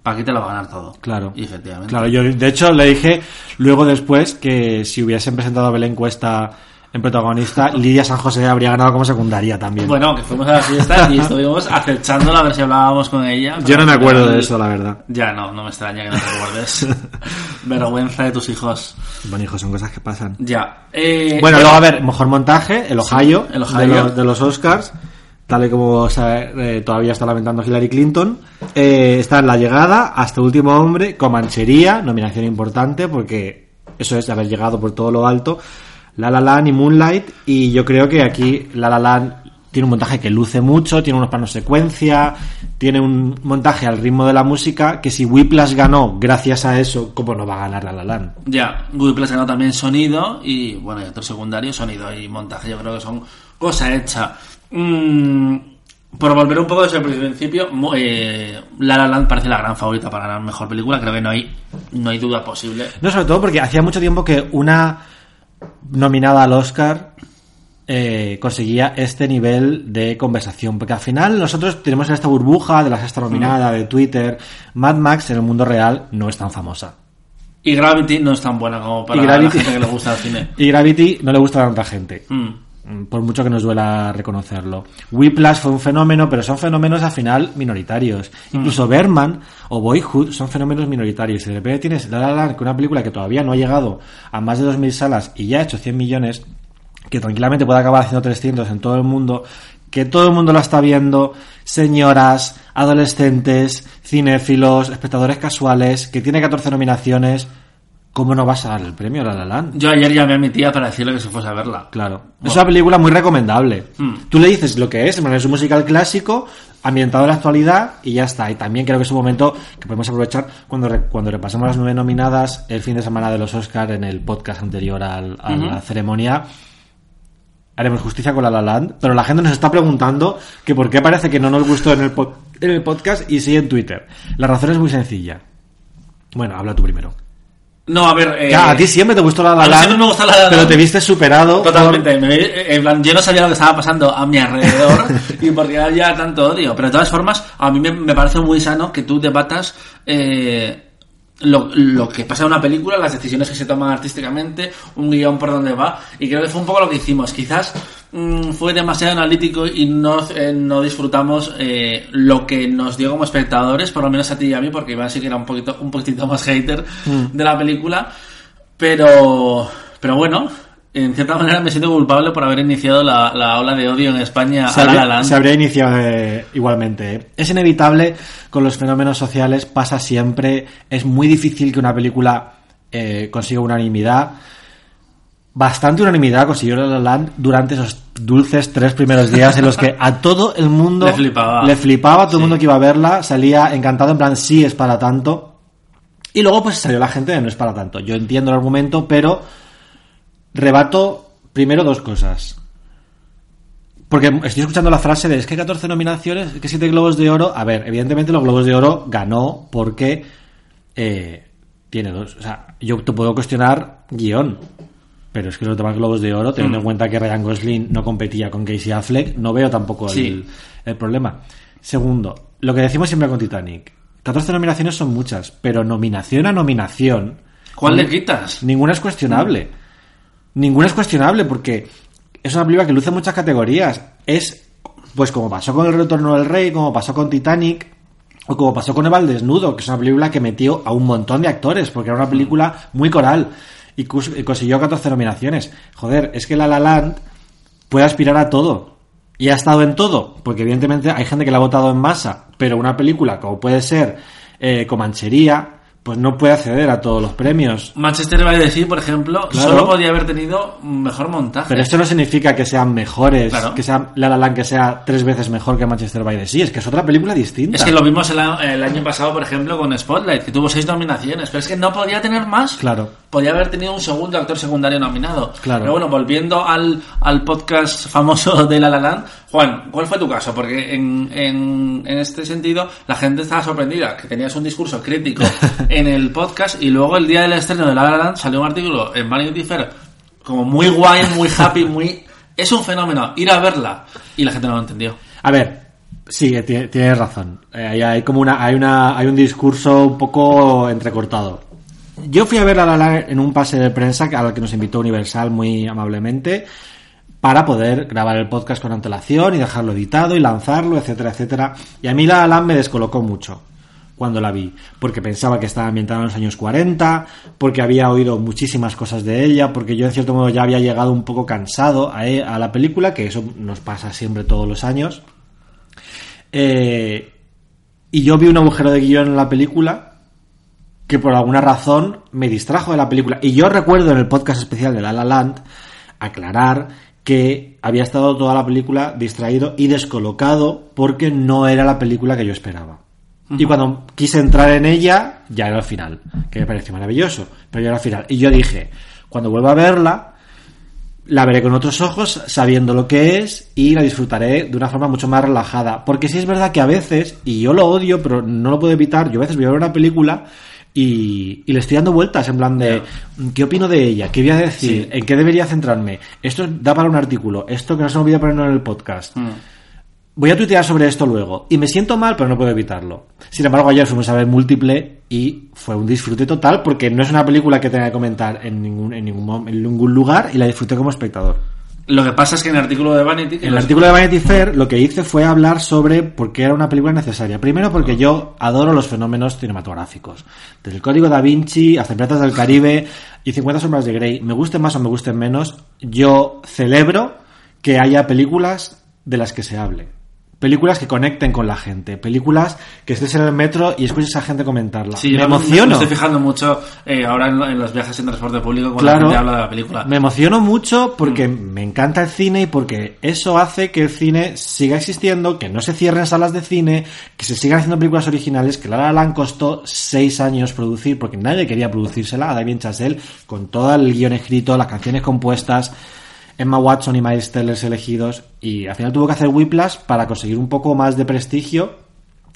Paquita lo va a ganar todo. Claro. Y efectivamente. Claro, yo de hecho le dije luego después que si hubiesen presentado a Belén Cuesta en protagonista, Lidia San José habría ganado como secundaria también. Bueno, que fuimos a la fiesta y estuvimos acechándola a ver si hablábamos con ella. yo no me acuerdo de eso, la verdad. Ya, no, no me extraña que no te acuerdes. Vergüenza de tus hijos. Bueno, hijos, son cosas que pasan. Ya. Eh, Bueno, luego a ver, mejor montaje, el Ohio, el Ohio. De, los, de los Oscars, tal y como eh, todavía está lamentando Hillary Clinton. Eh, está en La Llegada, Hasta Último Hombre, Comanchería, nominación importante porque eso es haber llegado por todo lo alto. La La Land y Moonlight, y yo creo que aquí La La Land tiene un montaje que luce mucho, tiene unos planos secuencia, tiene un montaje al ritmo de la música que si Whiplash ganó gracias a eso, ¿cómo no va a ganar La La Land? Ya, Plus ganó también sonido y, bueno, y otro secundario, sonido y montaje, yo creo que son cosa hecha. Mm, por volver un poco desde el principio, eh, La La Land parece la gran favorita para ganar mejor película, creo que no hay, no hay duda posible. No, sobre todo porque hacía mucho tiempo que una nominada al Oscar eh, conseguía este nivel de conversación. Porque al final nosotros tenemos esta burbuja de la sexta nominada, de Twitter. Mad Max en el mundo real no es tan famosa. Y Gravity no es tan buena como para la gente que le gusta el cine. Y Gravity no le gusta a tanta gente. Mm. Mm, Por mucho que nos duela reconocerlo. Whiplash fue un fenómeno, pero son fenómenos al final minoritarios. Incluso Berman o Boyhood son fenómenos minoritarios. Y de repente tienes La La Land, que una película que todavía no ha llegado a más de 2.000 salas y ya ha hecho 100 millones, que tranquilamente puede acabar haciendo 300 en todo el mundo, que todo el mundo la está viendo, señoras, adolescentes, cinéfilos, espectadores casuales, que tiene 14 nominaciones. ¿Cómo no vas a dar el premio a La La Land? Yo ayer llamé a mi tía para decirle que se fuese a verla. Claro. Es una película muy recomendable. Hmm. Tú le dices lo que es, es un musical clásico, ambientado en la actualidad y ya está. Y también creo que es un momento que podemos aprovechar cuando, re- cuando repasemos las nueve nominadas el fin de semana de los Oscar en el podcast anterior al- a la ceremonia. Haremos justicia con La La Land, pero la gente nos está preguntando que por qué parece que no nos gustó en el, en el podcast y sí en Twitter. La razón es muy sencilla. Bueno, habla tú primero. No, a ver. eh, Ya, a ti siempre te gustó La La a siempre me gusta La La pero te viste superado por- Totalmente. me- en plan, yo no sabía lo que estaba pasando a mi alrededor y por qué había tanto odio. Pero de todas formas, a mí me, me parece muy sano que tú debatas eh, lo, lo que pasa en una película, las decisiones que se toman artísticamente, un guion por donde va. Y creo que fue un poco lo que hicimos. Quizás mm, fue demasiado analítico y no, eh, no disfrutamos eh, lo que nos dio como espectadores, por lo menos a ti y a mí, porque Iván sí que era un poquito, un poquitito más hater de la película. Pero, pero bueno, en cierta manera me siento culpable por haber iniciado la, la ola de odio en España se a La habría, La Land. se habría iniciado eh, igualmente. ¿eh? Es inevitable con los fenómenos sociales, pasa siempre. Es muy difícil que una película eh, consiga unanimidad. Bastante unanimidad consiguió La La Land durante esos dulces tres primeros días en los que a todo el mundo Le flipaba. le flipaba, todo el mundo que iba a verla salía encantado en plan sí es para tanto. Y luego pues salió la gente de no es para tanto. Yo entiendo el argumento, pero rebato primero dos cosas. Porque estoy escuchando la frase de es que 14 nominaciones, que 7 globos de oro. A ver, evidentemente los globos de oro ganó porque eh, tiene dos. O sea, yo te puedo cuestionar guion. Pero es que los demás globos de oro, teniendo en cuenta que Ryan Gosling no competía con Casey Affleck, no veo tampoco el, el problema. Segundo, lo que decimos siempre con Titanic. 14 nominaciones son muchas, pero nominación a nominación. ¿Cuál le quitas? Ninguna es cuestionable. Ninguna es cuestionable porque es una película que luce muchas categorías. Es, pues como pasó con El Retorno del Rey, como pasó con Titanic, o como pasó con Eva al Desnudo, que es una película que metió a un montón de actores, porque era una película muy coral y consiguió 14 nominaciones. Joder, es que La La Land puede aspirar a todo. Y ha estado en todo, porque evidentemente hay gente que la ha votado en masa, pero una película como puede ser eh, Comanchería, pues no puede acceder a todos los premios. Manchester by the Sea, por ejemplo, Claro. solo podía haber tenido mejor montaje. Pero esto no significa que sean mejores, Claro. que sea La La Land que sea tres veces mejor que Manchester by the Sea, es que es otra película distinta. Es que lo vimos el año pasado, por ejemplo, con Spotlight, que tuvo seis nominaciones, pero es que no podía tener más. Claro. Podía haber tenido un segundo actor secundario nominado. Claro. Pero bueno, volviendo al, al podcast famoso de La La Land, Juan, ¿cuál fue tu caso? Porque en, en, en este sentido la gente estaba sorprendida, que tenías un discurso crítico en el podcast y luego el día del estreno de La La salió un artículo en Vanity Fair como muy guay, muy happy, muy... Es un fenómeno, ir a verla. Y la gente no lo entendió. A ver, sí, tie- tienes razón. Eh, hay, como una, hay una, hay un discurso un poco entrecortado. Yo fui a ver La La Land en un pase de prensa al que nos invitó Universal muy amablemente para poder grabar el podcast con antelación y dejarlo editado y lanzarlo, etcétera, etcétera. Y a mí La La me descolocó mucho cuando la vi, porque pensaba que estaba ambientada en los años 40, porque había oído muchísimas cosas de ella, porque yo en cierto modo ya había llegado un poco cansado a, e- a la película, que eso nos pasa siempre todos los años. Eh, y yo vi un agujero de guion en la película que por alguna razón me distrajo de la película. Y yo recuerdo en el podcast especial de La La Land aclarar que había estado toda la película distraído y descolocado porque no era la película que yo esperaba. Y cuando quise entrar en ella, ya era el final, que me pareció maravilloso, pero ya era el final. Y yo dije, cuando vuelva a verla, la veré con otros ojos, sabiendo lo que es, y la disfrutaré de una forma mucho más relajada. Porque sí es verdad que a veces, y yo lo odio, pero no lo puedo evitar, yo a veces voy a ver una película y, y le estoy dando vueltas en plan de ¿qué opino de ella? ¿Qué voy a decir? Sí. ¿En qué debería centrarme? Esto da para un artículo, esto que no se me olvida ponerlo en el podcast. Mm. Voy a tuitear sobre esto luego. Y me siento mal, pero no puedo evitarlo. Sin embargo, ayer fuimos a ver múltiple y fue un disfrute total porque no es una película que tenga que comentar en ningún, en ningún, en ningún lugar y la disfruté como espectador. Lo que pasa es que en el artículo de Vanity... que En el artículo de Vanity Fair lo que hice fue hablar sobre por qué era una película necesaria. Primero porque yo adoro los fenómenos cinematográficos. Desde el Código da Vinci hasta Piratas del Caribe y 50 sombras de Grey. Me gusten más o me gusten menos, yo celebro que haya películas de las que se hable. Películas que conecten con la gente. Películas que estés en el metro y escuches a gente comentarla. Sí, me emociono. Me estoy fijando mucho eh, ahora en, en los viajes en transporte público cuando Claro. la gente habla de la película. Me emociono mucho porque Mm. me encanta el cine y porque eso hace que el cine siga existiendo, que no se cierren salas de cine, que se sigan haciendo películas originales, que La La Land costó seis años producir porque nadie quería producírsela a Damien Chazelle con todo el guion escrito, las canciones compuestas, Emma Watson y Miles Teller elegidos y al final tuvo que hacer Whiplash para conseguir un poco más de prestigio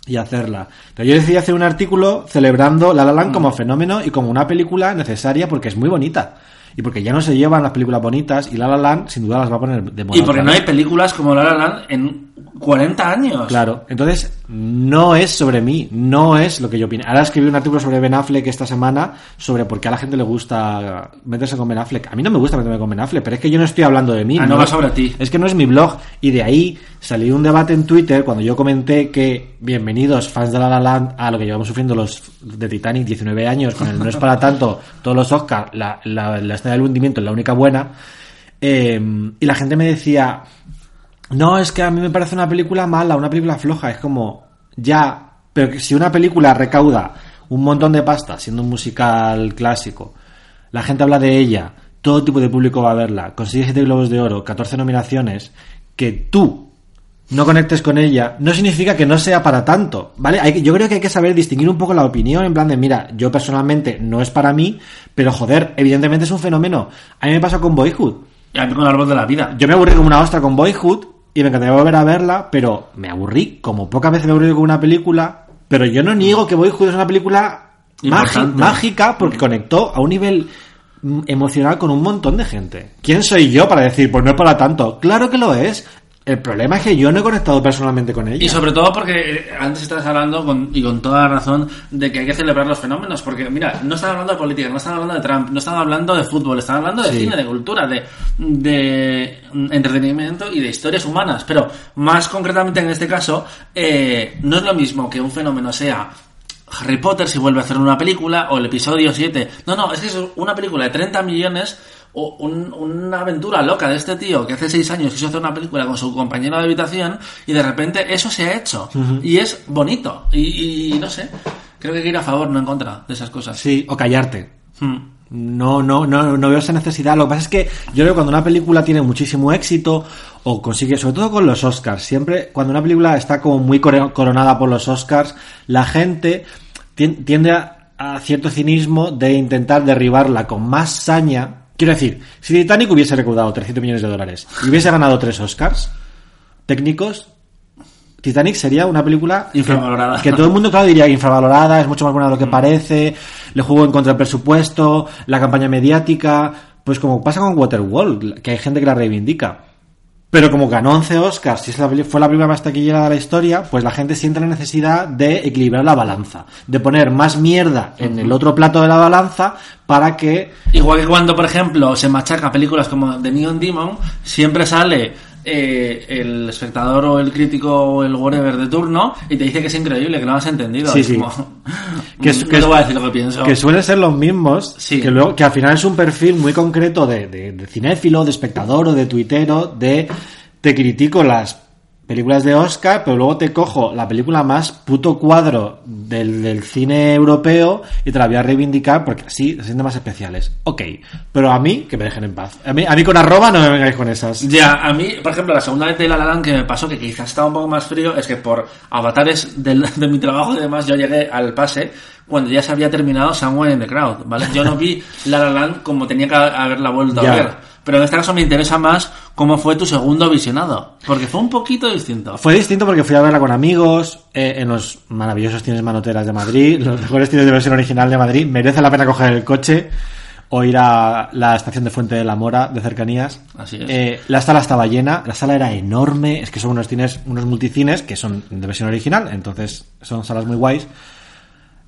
y hacerla. Pero yo decidí hacer un artículo celebrando La La Land Mm. como fenómeno y como una película necesaria porque es muy bonita. Y porque ya no se llevan las películas bonitas y La La Land sin duda las va a poner de moda. Y porque no hay películas como La La Land en 40 años. Claro, entonces no es sobre mí, no es lo que yo opino. Ahora escribí un artículo sobre Ben Affleck esta semana sobre por qué a la gente le gusta meterse con Ben Affleck. A mí no me gusta meterme con Ben Affleck, pero es que yo no estoy hablando de mí. Ah, no va sobre ti. Es que no es mi blog. Y de ahí salió un debate en Twitter cuando yo comenté que bienvenidos fans de La La Land a lo que llevamos sufriendo los de Titanic 19 años con el no es para tanto todos los Oscars, la, la, la escena del hundimiento es la única buena. Eh, y la gente me decía, no, es que a mí me parece una película mala, una película floja. Es como, ya, pero que si una película recauda un montón de pasta, siendo un musical clásico, la gente habla de ella, todo tipo de público va a verla, consigue 7 globos de oro, 14 nominaciones, que tú no conectes con ella, no significa que no sea para tanto, ¿vale? Hay, yo creo que hay que saber distinguir un poco la opinión, en plan de, mira, yo personalmente no es para mí, pero joder, evidentemente es un fenómeno. A mí me pasa con Boyhood. Y a mí con el árbol de la vida. Yo me aburrí como una ostra con Boyhood y me encantaría volver a verla, pero me aburrí como pocas veces me he aburrido con una película. Pero yo no niego que Boyhood es una película Importante. mágica porque conectó a un nivel mm, emocional con un montón de gente. ¿Quién soy yo para decir, pues no es para tanto? Claro que lo es. El problema es que yo no he conectado personalmente con ella. Y sobre todo porque eh, antes estás hablando, con, y con toda razón, de que hay que celebrar los fenómenos. Porque, mira, no están hablando de política, no están hablando de Trump, no están hablando de fútbol, están hablando de Sí. cine, de cultura, de, de mm, entretenimiento y de historias humanas. Pero, más concretamente en este caso, eh, no es lo mismo que un fenómeno sea Harry Potter si vuelve a hacer una película o el episodio 7. No, no, es que es una película de 30 millones o un- una aventura loca de este tío que hace 6 años quiso hacer una película con su compañero de habitación y de repente eso se ha hecho. Y es bonito. Y, y no sé, creo que hay que ir a favor, no en contra de esas cosas. Sí, o callarte. Hmm. No, no, no, no veo esa necesidad. Lo que pasa es que yo creo que cuando una película tiene muchísimo éxito o consigue, sobre todo con los Oscars, siempre cuando una película está como muy coronada por los Oscars, la gente tien- tiende a, a cierto cinismo de intentar derribarla con más saña. Quiero decir, si Titanic hubiese recaudado 300 millones de dólares y hubiese ganado tres Oscars técnicos, Titanic sería una película que- Infravalorada. Que, todo el mundo, claro, diría infravalorada, es mucho más buena de lo que parece, le jugó en contra del presupuesto, la campaña mediática, pues como pasa con Waterworld, que hay gente que la reivindica. Pero como ganó 11 Oscars fue la primera más taquillera de la historia, pues la gente siente la necesidad de equilibrar la balanza, de poner más mierda en el otro plato de la balanza para que Igual que cuando, por ejemplo, se machaca películas como The Neon Demon, siempre sale eh, el espectador o el crítico o el whatever de turno y te dice que es increíble, que no lo has entendido. Sí, Es sí. como- Que no que te es- voy a decir lo que pienso. que suelen ser los mismos, Sí. que luego que al final es un perfil muy concreto de, de, de cinéfilo, de espectador o de tuitero, de te critico las películas de Oscar, pero luego te cojo la película más puto cuadro del, del cine europeo y te la voy a reivindicar porque así se sienten más especiales. Ok, pero a mí, que me dejen en paz. A mí, a mí con arroba no me vengáis con esas. Ya, a mí, por ejemplo, la segunda vez de La La Land que me pasó, que quizás estaba un poco más frío, es que por avatares del- de mi trabajo y demás, yo llegué al pase cuando ya se había terminado Somewhere in the Crowd, ¿vale? Yo no vi La La Land como tenía que haberla vuelto a ver. Pero en este caso me interesa más cómo fue tu segundo visionado, porque fue un poquito distinto. Fue distinto porque fui a verla con amigos eh, en los maravillosos cines manoteras de Madrid, los mejores cines de versión original de Madrid. Merece la pena coger el coche o ir a la estación de Fuente de la Mora de cercanías. Así es. Eh, la sala estaba llena, la sala era enorme, es que son unos cines, unos multicines que son de versión original, entonces son salas muy guays.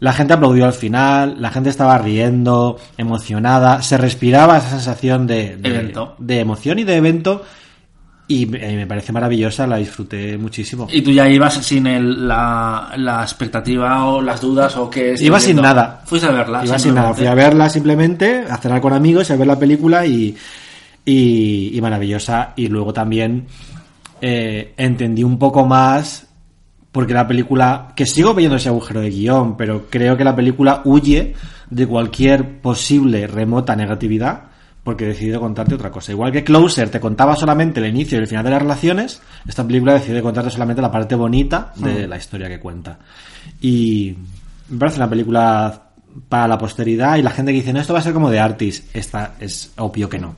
La gente aplaudió al final, la gente estaba riendo, emocionada, se respiraba esa sensación de, de, Evento. de emoción y de evento y me, me parece maravillosa, la disfruté muchísimo. Y tú ya ibas sin el- la, la expectativa o las dudas o que... Iba sin nada. Fuiste a verla. Iba sin nada, fui a verla simplemente, a cenar con amigos y a ver la película y, y, y maravillosa. Y luego también eh, entendí un poco más porque la película, que sigo viendo ese agujero de guion, pero creo que la película huye de cualquier posible remota negatividad porque he decidido contarte otra cosa. Igual que Closer te contaba solamente el inicio y el final de las relaciones, esta película decide contarte solamente la parte bonita de la historia que cuenta. Y me parece una película para la posteridad y la gente que dice, no, esto va a ser como de Artis, esta es obvio que no.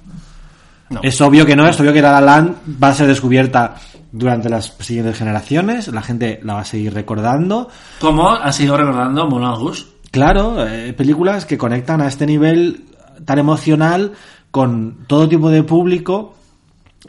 No. Es obvio que no, es obvio que La La Land va a ser descubierta durante las siguientes generaciones, la gente la va a seguir recordando. Como ha sido recordando Moulin Rouge. Claro, eh, películas que conectan a este nivel tan emocional con todo tipo de público.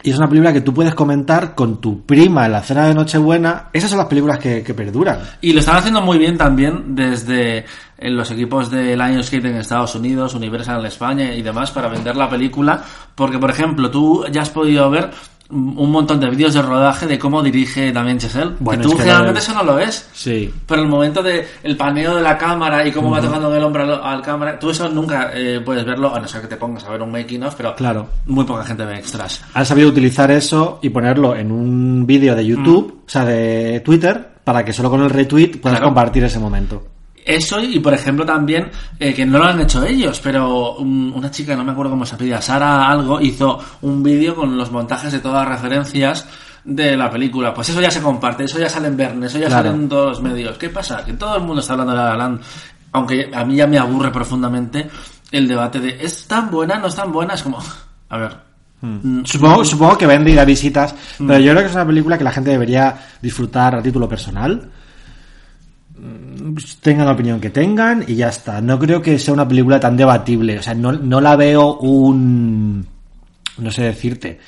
Y es una película que tú puedes comentar con tu prima en la cena de Nochebuena. Esas son las películas que, que perduran. Y lo están haciendo muy bien también desde eh, los equipos de Lionsgate en Estados Unidos, Universal en España y demás para vender la película. Porque, por ejemplo, tú ya has podido ver un montón de vídeos de rodaje de cómo dirige Damien Chazelle. Bueno, que tú es que generalmente eso no lo ves. Sí. Pero el momento de el paneo de la cámara y cómo va tocando el hombro al, al cámara, tú eso nunca eh, puedes verlo, a no ser que te pongas a ver un making of, pero Claro. muy poca gente ve extras. Han sabido utilizar eso y ponerlo en un vídeo de YouTube, o sea, de Twitter, para que solo con el retweet puedas Claro. compartir ese momento. Eso y por ejemplo también eh, que no lo han hecho ellos, pero un- una chica, no me acuerdo cómo se apellida, Sara algo, hizo un vídeo con los montajes de todas las referencias de la película. Pues eso ya se comparte, eso ya sale en Verne, eso ya Claro. sale en todos los medios. ¿Qué pasa? Que todo el mundo está hablando de La La Land, aunque a mí ya me aburre profundamente el debate de ¿es tan buena? ¿No es tan buena? Es como, a ver. mm, Supongo, supongo que vende y da visitas, pero yo creo que es una película que la gente debería disfrutar a título personal. Mm, Tengan la opinión que tengan y ya está. No creo que sea una película tan debatible. O sea, no, no la veo un. No sé decirte.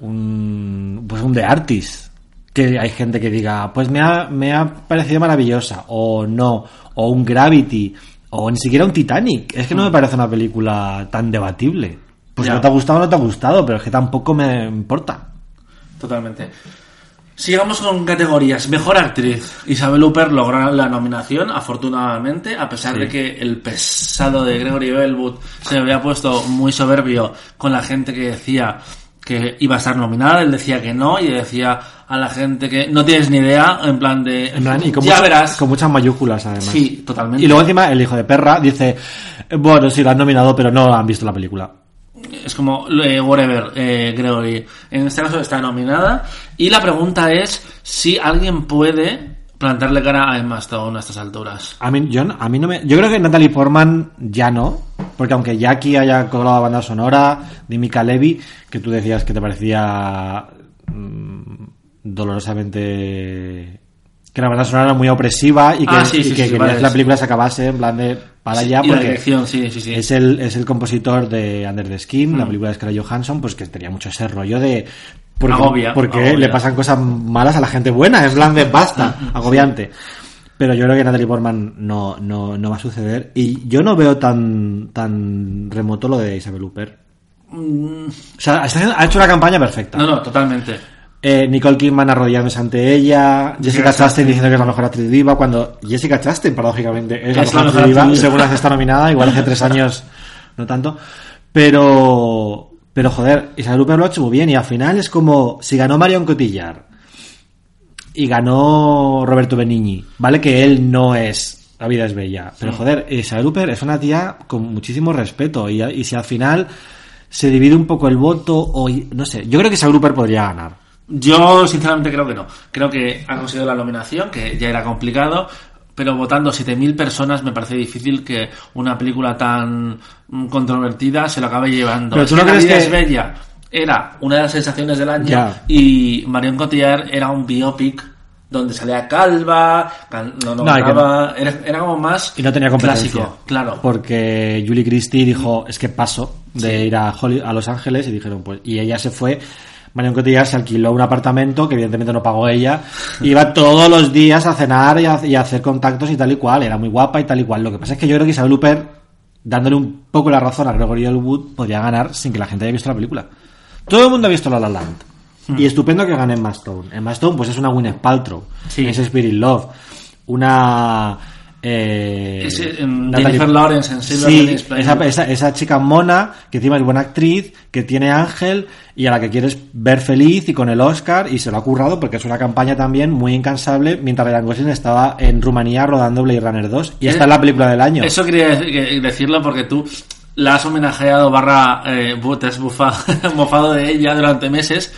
Un. Pues un de Artist. Que hay gente que diga, pues me ha, me ha parecido maravillosa. O no. O un Gravity. O ni siquiera un Titanic. Es que no me parece una película tan debatible. Pues Ya. no te ha gustado, no te ha gustado, pero es que tampoco me importa. Totalmente. Sigamos con categorías. Mejor actriz. Isabel Huppert logró la nominación, afortunadamente, a pesar de que el pesado de Gregory Bellwood se había puesto muy soberbio con la gente que decía que iba a estar nominada, él decía que no y decía a la gente que no tienes ni idea, en plan de... En plan, y con, ya verás. con muchas mayúsculas, además. Sí, totalmente. Y luego encima el hijo de perra dice, bueno, sí, lo han nominado, pero no han visto la película. Es como eh, whatever, eh, Gregory. En este caso está nominada. Y la pregunta es si alguien puede plantarle cara a Emma Stone a estas alturas. A mí, yo, a mí no me... Yo creo que Natalie Portman ya no, porque aunque Jackie haya colado la banda sonora de Mika Levy, que tú decías que te parecía mm, dolorosamente... Que la banda sonora era muy opresiva y que, Ah, sí, y sí, que sí, querías vale, que la película se acabase en plan de para allá porque es el es el compositor de Under the Skin, la Mm. película de Scarlett Johansson, pues que tenía mucho ese rollo de porque, Agobia, porque agobia. le pasan cosas malas a la gente buena, en plan de basta, agobiante. Pero yo creo que Natalie Portman no, no, no va a suceder. Y yo no veo tan, tan remoto lo de Isabel Huppert. O sea, ha hecho una campaña perfecta. Mm. No, no, totalmente. Eh, Nicole Kidman arrodillándose ante ella, Jessica Chastain diciendo que es la mejor actriz viva, cuando Jessica Chastain, paradójicamente, es la Es mejor la actriz mejor viva, actriz viva. según la que está nominada, igual hace tres años, no tanto. Pero, pero joder, Isabel Huppert lo ha hecho muy bien y al final es como si ganó Marion Cotillard y ganó Roberto Benigni, ¿vale? Que él no es La vida es bella, pero joder, Isabel Huppert es una tía con muchísimo respeto y, y si al final se divide un poco el voto o no sé, yo creo que Isabel Huppert podría ganar. Yo, sinceramente, creo que no. Creo que ha conseguido la nominación, que ya era complicado, pero votando 7.000 personas me parece difícil que una película tan controvertida se lo acabe llevando. Pero tú no crees que- es bella. Era una de las sensaciones del año Ya. y Marion Cotillard era un biopic donde salía calva, no, no, No, era, era como más Y no tenía competencia. clásico, claro. Porque Julie Christie dijo, es que paso de ir a, Holly- a Los Ángeles y dijeron, pues, y ella se fue. Marion Cotillard se alquiló un apartamento que evidentemente no pagó ella. Iba todos los días a cenar y a, y a hacer contactos y tal y cual. Era muy guapa y tal y cual. Lo que pasa es que yo creo que Isabel Huppert, dándole un poco la razón a Gregory Elwood, podría ganar sin que la gente haya visto la película. Todo el mundo ha visto La La Land. Y estupendo que gane Emma Stone. Emma Stone pues es una Gwyneth Paltrow. Sí. Es Spirit Love. Una eh, Ese, em, Jennifer Lawrence en Sí, esa, esa, esa chica mona, que encima es buena actriz, que tiene ángel y a la que quieres ver feliz y con el Oscar y se lo ha currado porque es una campaña también muy incansable mientras Ryan Gosling estaba en Rumanía rodando Blade Runner 2 y esta Eh, es la película del año. Eso quería decir- que- decirlo porque tú la has homenajeado barra eh, te has bufa- mofado de ella durante meses.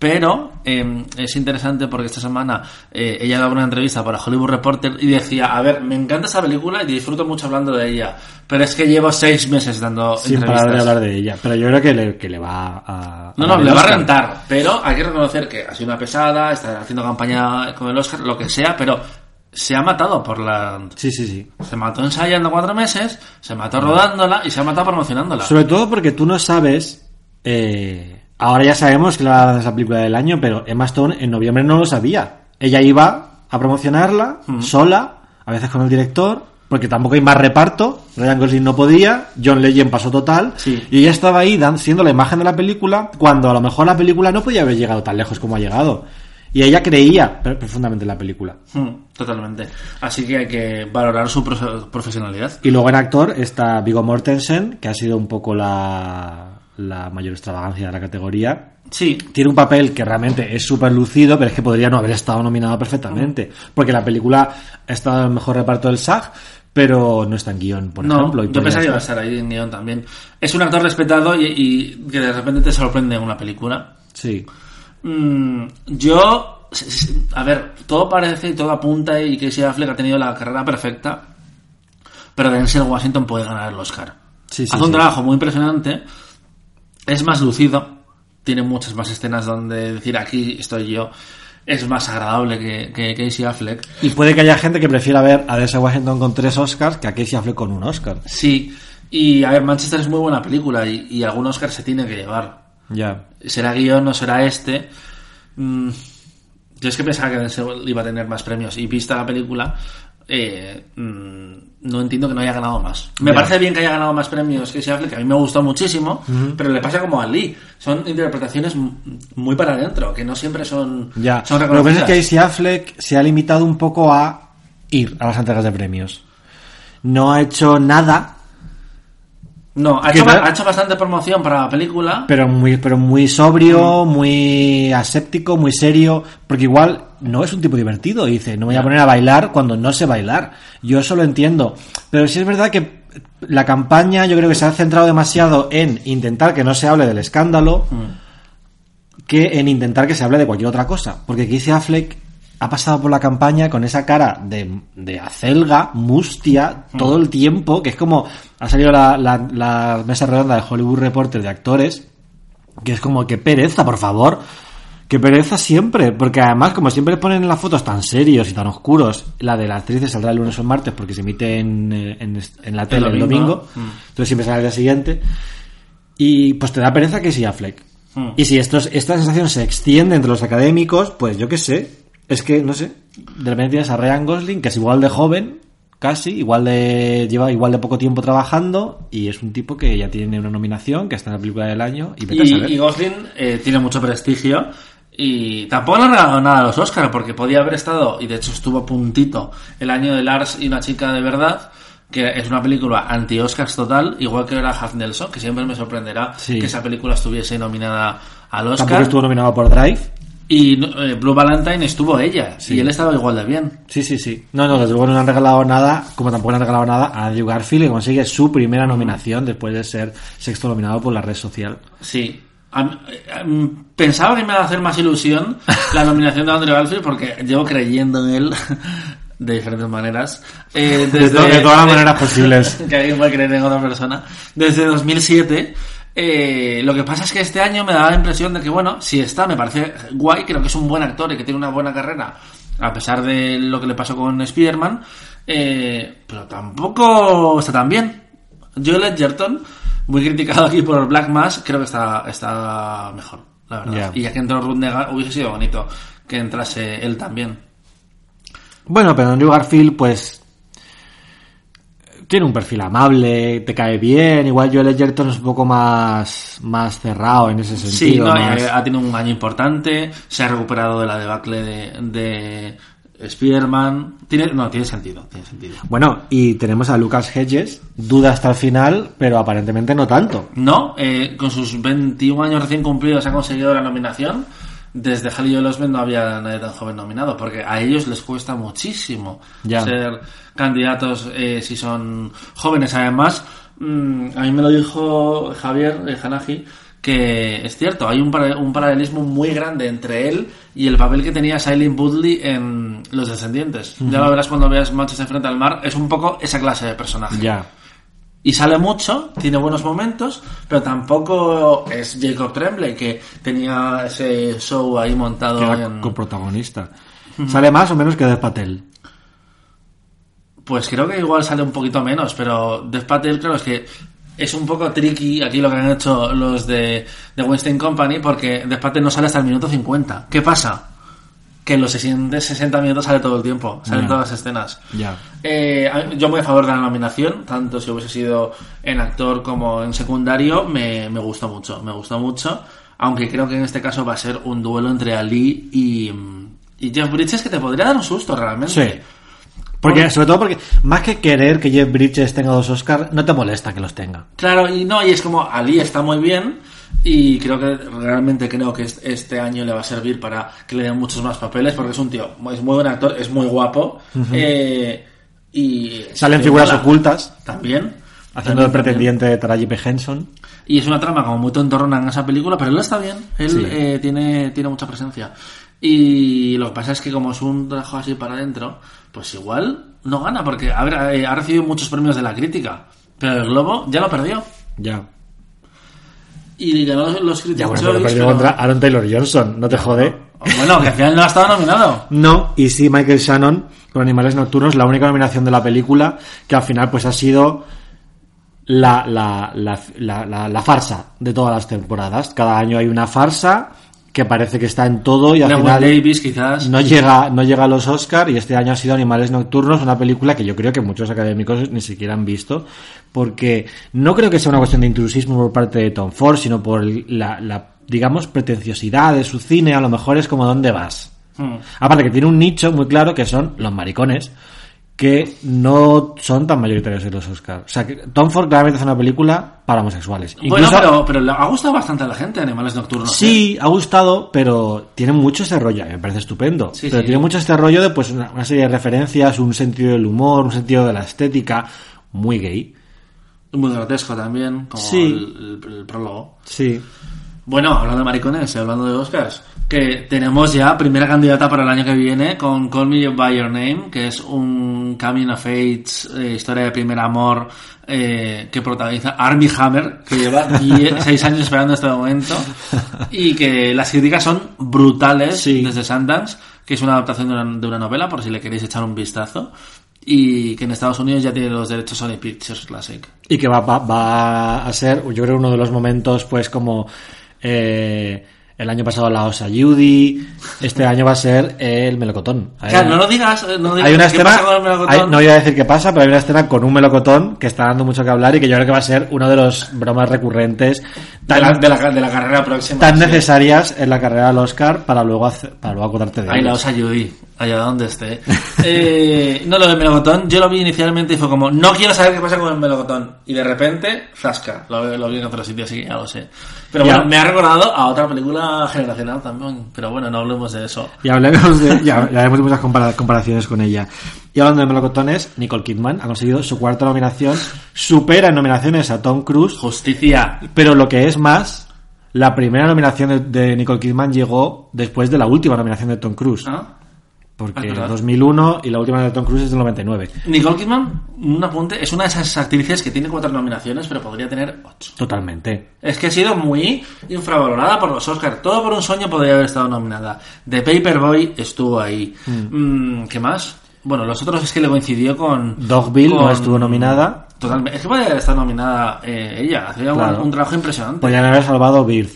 Pero eh, es interesante porque esta semana eh, ella daba una entrevista para Hollywood Reporter y decía, a ver, me encanta esa película y disfruto mucho hablando de ella, pero es que llevo seis meses dando sin entrevistas. parar de hablar de ella. Pero yo creo que le, que le va a... No, a no, le va a rentar, pero hay que reconocer que ha sido una pesada, está haciendo campaña con el Oscar, lo que sea, pero se ha matado por la... Sí, sí, sí. Se mató ensayando cuatro meses, se mató rodándola y se ha matado promocionándola. Sobre todo porque tú no sabes. eh, ahora ya sabemos que le va a dar esa película del año, pero Emma Stone en noviembre no lo sabía. Ella iba a promocionarla sola, a veces con el director, porque tampoco hay más reparto. Ryan Gosling no podía, John Legend pasó total. Sí. Y ella estaba ahí dan- siendo la imagen de la película, cuando a lo mejor la película no podía haber llegado tan lejos como ha llegado. Y ella creía profundamente en la película. Totalmente. Así que hay que valorar su pro- profesionalidad. Y luego en actor está Viggo Mortensen, que ha sido un poco la, la mayor extravagancia de la categoría. Sí, Tiene un papel que realmente es súper lucido, pero es que podría no haber estado nominado perfectamente. Porque la película ha estado en el mejor reparto del SAG, pero no está en guion, por no, ejemplo. y yo pensaba que iba a estar. ahí en guion también. Es un actor respetado y, y que de repente te sorprende en una película. Sí. Mm, yo, a ver, todo parece y todo apunta y que Casey Affleck ha tenido la carrera perfecta, pero Denzel Washington puede ganar el Oscar. Sí, sí, Hace un sí. trabajo muy impresionante, es más lucido, tiene muchas más escenas donde decir aquí estoy yo, es más agradable que, que Casey Affleck. Y puede que haya gente que prefiera ver a Denzel Washington con tres Oscars que a Casey Affleck con un Oscar. Sí, y a ver, Manchester es muy buena película y, y algún Oscar se tiene que llevar. Ya. será guion o será este. Mm, yo es que pensaba que iba a tener más premios y vista la película, eh, mm, no entiendo que no haya ganado más. Me parece bien que haya ganado más premios que Affleck, que a mí me gustó muchísimo, pero le pasa como a Lee. Son interpretaciones muy para adentro, que no siempre son, son Lo que pasa es que Casey Affleck se ha limitado un poco a ir a las entregas de premios. No ha hecho nada No, ha hecho, ha hecho bastante promoción para la película. pero muy, pero muy sobrio, muy aséptico, muy serio, porque igual no es un tipo divertido, y dice, no me voy a poner a bailar cuando no sé bailar. Yo eso lo entiendo. Pero sí es verdad que la campaña yo creo que se ha centrado demasiado en intentar que no se hable del escándalo que en intentar que se hable de cualquier otra cosa. Porque Casey Affleck ha pasado por la campaña con esa cara de, de acelga, mustia, todo el tiempo, que es como ha salido la, la- la mesa redonda de Hollywood Reporter de actores, que es como que pereza, por favor. Que pereza siempre, porque además, como siempre ponen las fotos tan serios y tan oscuros, la de la actriz saldrá el lunes o el martes porque se emite en, en, en la tele el domingo. domingo, Mm. entonces siempre sale al día siguiente. Y pues te da pereza que sí Affleck. Mm. Y si esta sensación se extiende entre los académicos, pues yo qué sé. Es que, no sé, de repente tienes a Ryan Gosling, que es igual de joven, casi, igual de lleva igual de poco tiempo trabajando, y es un tipo que ya tiene una nominación, que está en la película del año, y vete a saber. Y, Gosling eh, tiene mucho prestigio y tampoco le han regalado nada a los Oscars porque podía haber estado, y de hecho estuvo a puntito, el año de Lars y una chica de verdad, que es una película anti-Oscars total, igual que era Half Nelson, que siempre me sorprenderá Sí. que esa película estuviese nominada al Tampoco Oscar. estuvo nominado por Drive. Y eh, Blue Valentine estuvo ella, y él estaba igual de bien. Sí, sí, sí. No, no, desde luego no le han regalado nada, como tampoco le han regalado nada a Andrew Garfield, que consigue su primera nominación después de ser sexto nominado por la red social. Sí. Pensaba que me iba a hacer más ilusión la nominación de Andrew Garfield porque llevo creyendo en él de diferentes maneras. Eh, De, desde- de todas las maneras posibles. que alguien puede creer en otra persona. Desde 2007. Eh, lo que pasa es que este año me da la impresión de que, bueno, si está, me parece guay, creo que es un buen actor y que tiene una buena carrera, a pesar de lo que le pasó con Spider-Man, eh, pero tampoco está tan bien. Joel Edgerton, muy criticado aquí por Black Mass, creo que está, está mejor, la verdad. Y ya que entró Ruth Negga, hubiese sido bonito que entrase él también. Bueno, pero Andrew Garfield, pues. Tiene un perfil amable, te cae bien. Igual Joel Edgerton es un poco más, más cerrado en ese Sí, sentido. no, más- eh, ha tenido un año importante, se ha recuperado de la debacle de, de Spider-Man. Tiene, no, tiene sentido, tiene sentido. Bueno, y tenemos a Lucas Hedges, duda hasta el final, pero aparentemente no tanto. No, eh, con sus 21 años recién cumplidos ha conseguido la nominación. Desde Halley y Osment no había nadie tan joven nominado, porque a ellos les cuesta muchísimo Ya. ser candidatos eh, si son jóvenes. Además, mm, a mí me lo dijo Javier eh, que es cierto, hay un, para- un paralelismo muy grande entre él y el papel que tenía Silent Woodley en Los Descendientes. Ya lo verás cuando veas Manchester frente al mar, es un poco esa clase de personaje. Ya. Y sale mucho, tiene buenos momentos, pero tampoco es Jacob Tremblay, que tenía ese show ahí montado en... coprotagonista. Sale más o menos que Dev Patel. Pues creo que igual sale un poquito menos, pero Dev Patel, claro, es que es un poco tricky aquí lo que han hecho los de, de Weinstein Company, porque Dev Patel no sale hasta el minuto 50. ¿Qué pasa? Que en los siguientes 60 minutos sale todo el tiempo, salen Ya. todas las escenas. Ya. Eh, yo muy a favor de la nominación, tanto si hubiese sido en actor como en secundario, me, me gustó mucho, me gustó mucho, aunque creo que en este caso va a ser un duelo entre Ali y, y Jeff Bridges que te podría dar un susto realmente. Sí. Porque, Por- sobre todo porque, más que querer que Jeff Bridges tenga dos Oscars, no te molesta que los tenga. Claro, y no, y es como Ali está muy bien y creo que realmente creo que est- este año le va a servir para que le den muchos más papeles porque es un tío, es muy buen actor, es muy guapo eh, y Salen figuras ocultas, también haciendo también. pretendiente de Taraji P. Henson. Y es una trama como muy tontorrona en esa película, pero él está bien. Él Sí. eh, tiene, tiene mucha presencia. Y lo que pasa es que como es un trabajo así para adentro, pues igual no gana, porque a ver, eh, ha recibido muchos premios de la crítica. Pero el Globo ya lo perdió. Ya. Y ganó los, los Ya, Critics' bueno, pero Choice, perdió pero- contra Aaron Taylor Johnson, no te jode. Bueno, que al final no ha estado nominado. No, y sí Michael Shannon con Animales Nocturnos, la única nominación de la película, que al final pues ha sido la, la, la, la, la- la farsa de todas las temporadas. Cada año hay una farsa que parece que está en todo y al final Davis quizás. no llega, no llega a los Oscar y este año ha sido Animales Nocturnos, una película que yo creo que muchos académicos ni siquiera han visto, porque no creo que sea una cuestión de intrusismo por parte de Tom Ford, sino por la, la, digamos, pretenciosidad de su cine, a lo mejor es como ¿dónde vas? Hmm. Aparte que tiene un nicho muy claro que son los maricones, que no son tan mayoritarios en los Oscars. O sea, que Tom Ford claramente hace una película para homosexuales. Bueno, Incluso- pero, pero ha gustado bastante a la gente Animales Nocturnos. ¿eh? Sí, ha gustado, pero tiene mucho ese rollo, me parece estupendo. Sí, pero sí. tiene mucho este rollo de pues una, una serie de referencias, un sentido del humor, un sentido de la estética, muy gay. Muy grotesco también, como Sí. el, el- el prólogo. Sí. Bueno, hablando de maricones, hablando de Oscars, que tenemos ya primera candidata para el año que viene con Call Me By Your Name, que es un coming of age, eh, historia de primer amor eh, que protagoniza Armie Hammer, que lleva 6 años esperando este momento, y que las críticas son brutales Sí. desde Sundance, que es una adaptación de una, de una novela, por si le queréis echar un vistazo, y que en Estados Unidos ya tiene los derechos Sony Pictures Classic. Y que va, va, va a ser, yo creo, uno de los momentos, pues como eh, el año pasado la Osa Judy, este año va a ser el melocotón. Hay- Claro, no lo digas, no digas hay una escena, pasa con el melocotón. hay- no iba a decir qué pasa, pero hay una escena con un melocotón que está dando mucho que hablar y que yo creo que va a ser uno de los bromas recurrentes de, la, de, la, de la carrera próxima. tan sí. necesarias en la carrera del Oscar para luego hacer- para luego acordarte de Ahí la os ayudí, allá donde esté. Eh, no, lo del melocotón, yo lo vi inicialmente y fue como, no quiero saber qué pasa con el melocotón. Y de repente, zasca, lo, lo vi en otro sitio, así que ya lo sé. Pero Ya. bueno, me ha recordado a otra película generacional también. Pero bueno, no hablemos de eso. Y hablemos de, ya, ya haremos muchas compara- comparaciones con ella. Y hablando de melocotones, Nicole Kidman ha conseguido su cuarta nominación, supera en nominaciones a Tom Cruise, Justicia. pero lo que es más, la primera nominación de, de Nicole Kidman llegó después de la última nominación de Tom Cruise, ¿Ah? porque Ah, en verdad. 2001 y la última de Tom Cruise es del 99. Nicole Kidman, un apunte, es una de esas actrices que tiene cuatro nominaciones, pero podría tener ocho. Totalmente. Es que ha sido muy infravalorada por los Oscars. Todo por un sueño podría haber estado nominada. The Paperboy estuvo ahí. Mm, ¿Qué más? Bueno, los otros es que le coincidió con... Dogville no con- estuvo nominada. Totalmente. Es que podría estado nominada eh, ella. Hacía un- Claro. un, trabajo impresionante. Podrían haber salvado Birth.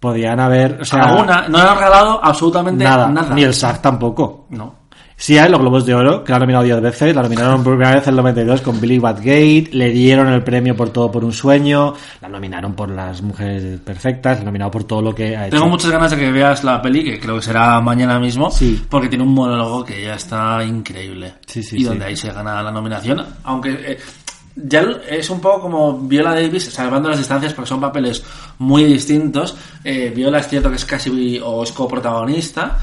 Podían haber, o sea, Alguna, no le han regalado absolutamente nada, nada. ni el SAG tampoco. No. Sí hay los Globos de Oro, que la han nominado 10 veces, la nominaron por primera vez en el 92 con Billy Batgate, le dieron el premio por Todo por un Sueño, la nominaron por Las Mujeres Perfectas, la nominado por todo lo que ha hecho. Tengo muchas ganas de que veas la peli, que creo que será mañana mismo, Sí. porque tiene un monólogo que ya está increíble. Sí, sí, y donde ahí se gana la nominación, aunque eh, ya es un poco como Viola Davis, salvando las distancias porque son papeles muy distintos. Eh, Viola es cierto que es casi o es coprotagonista,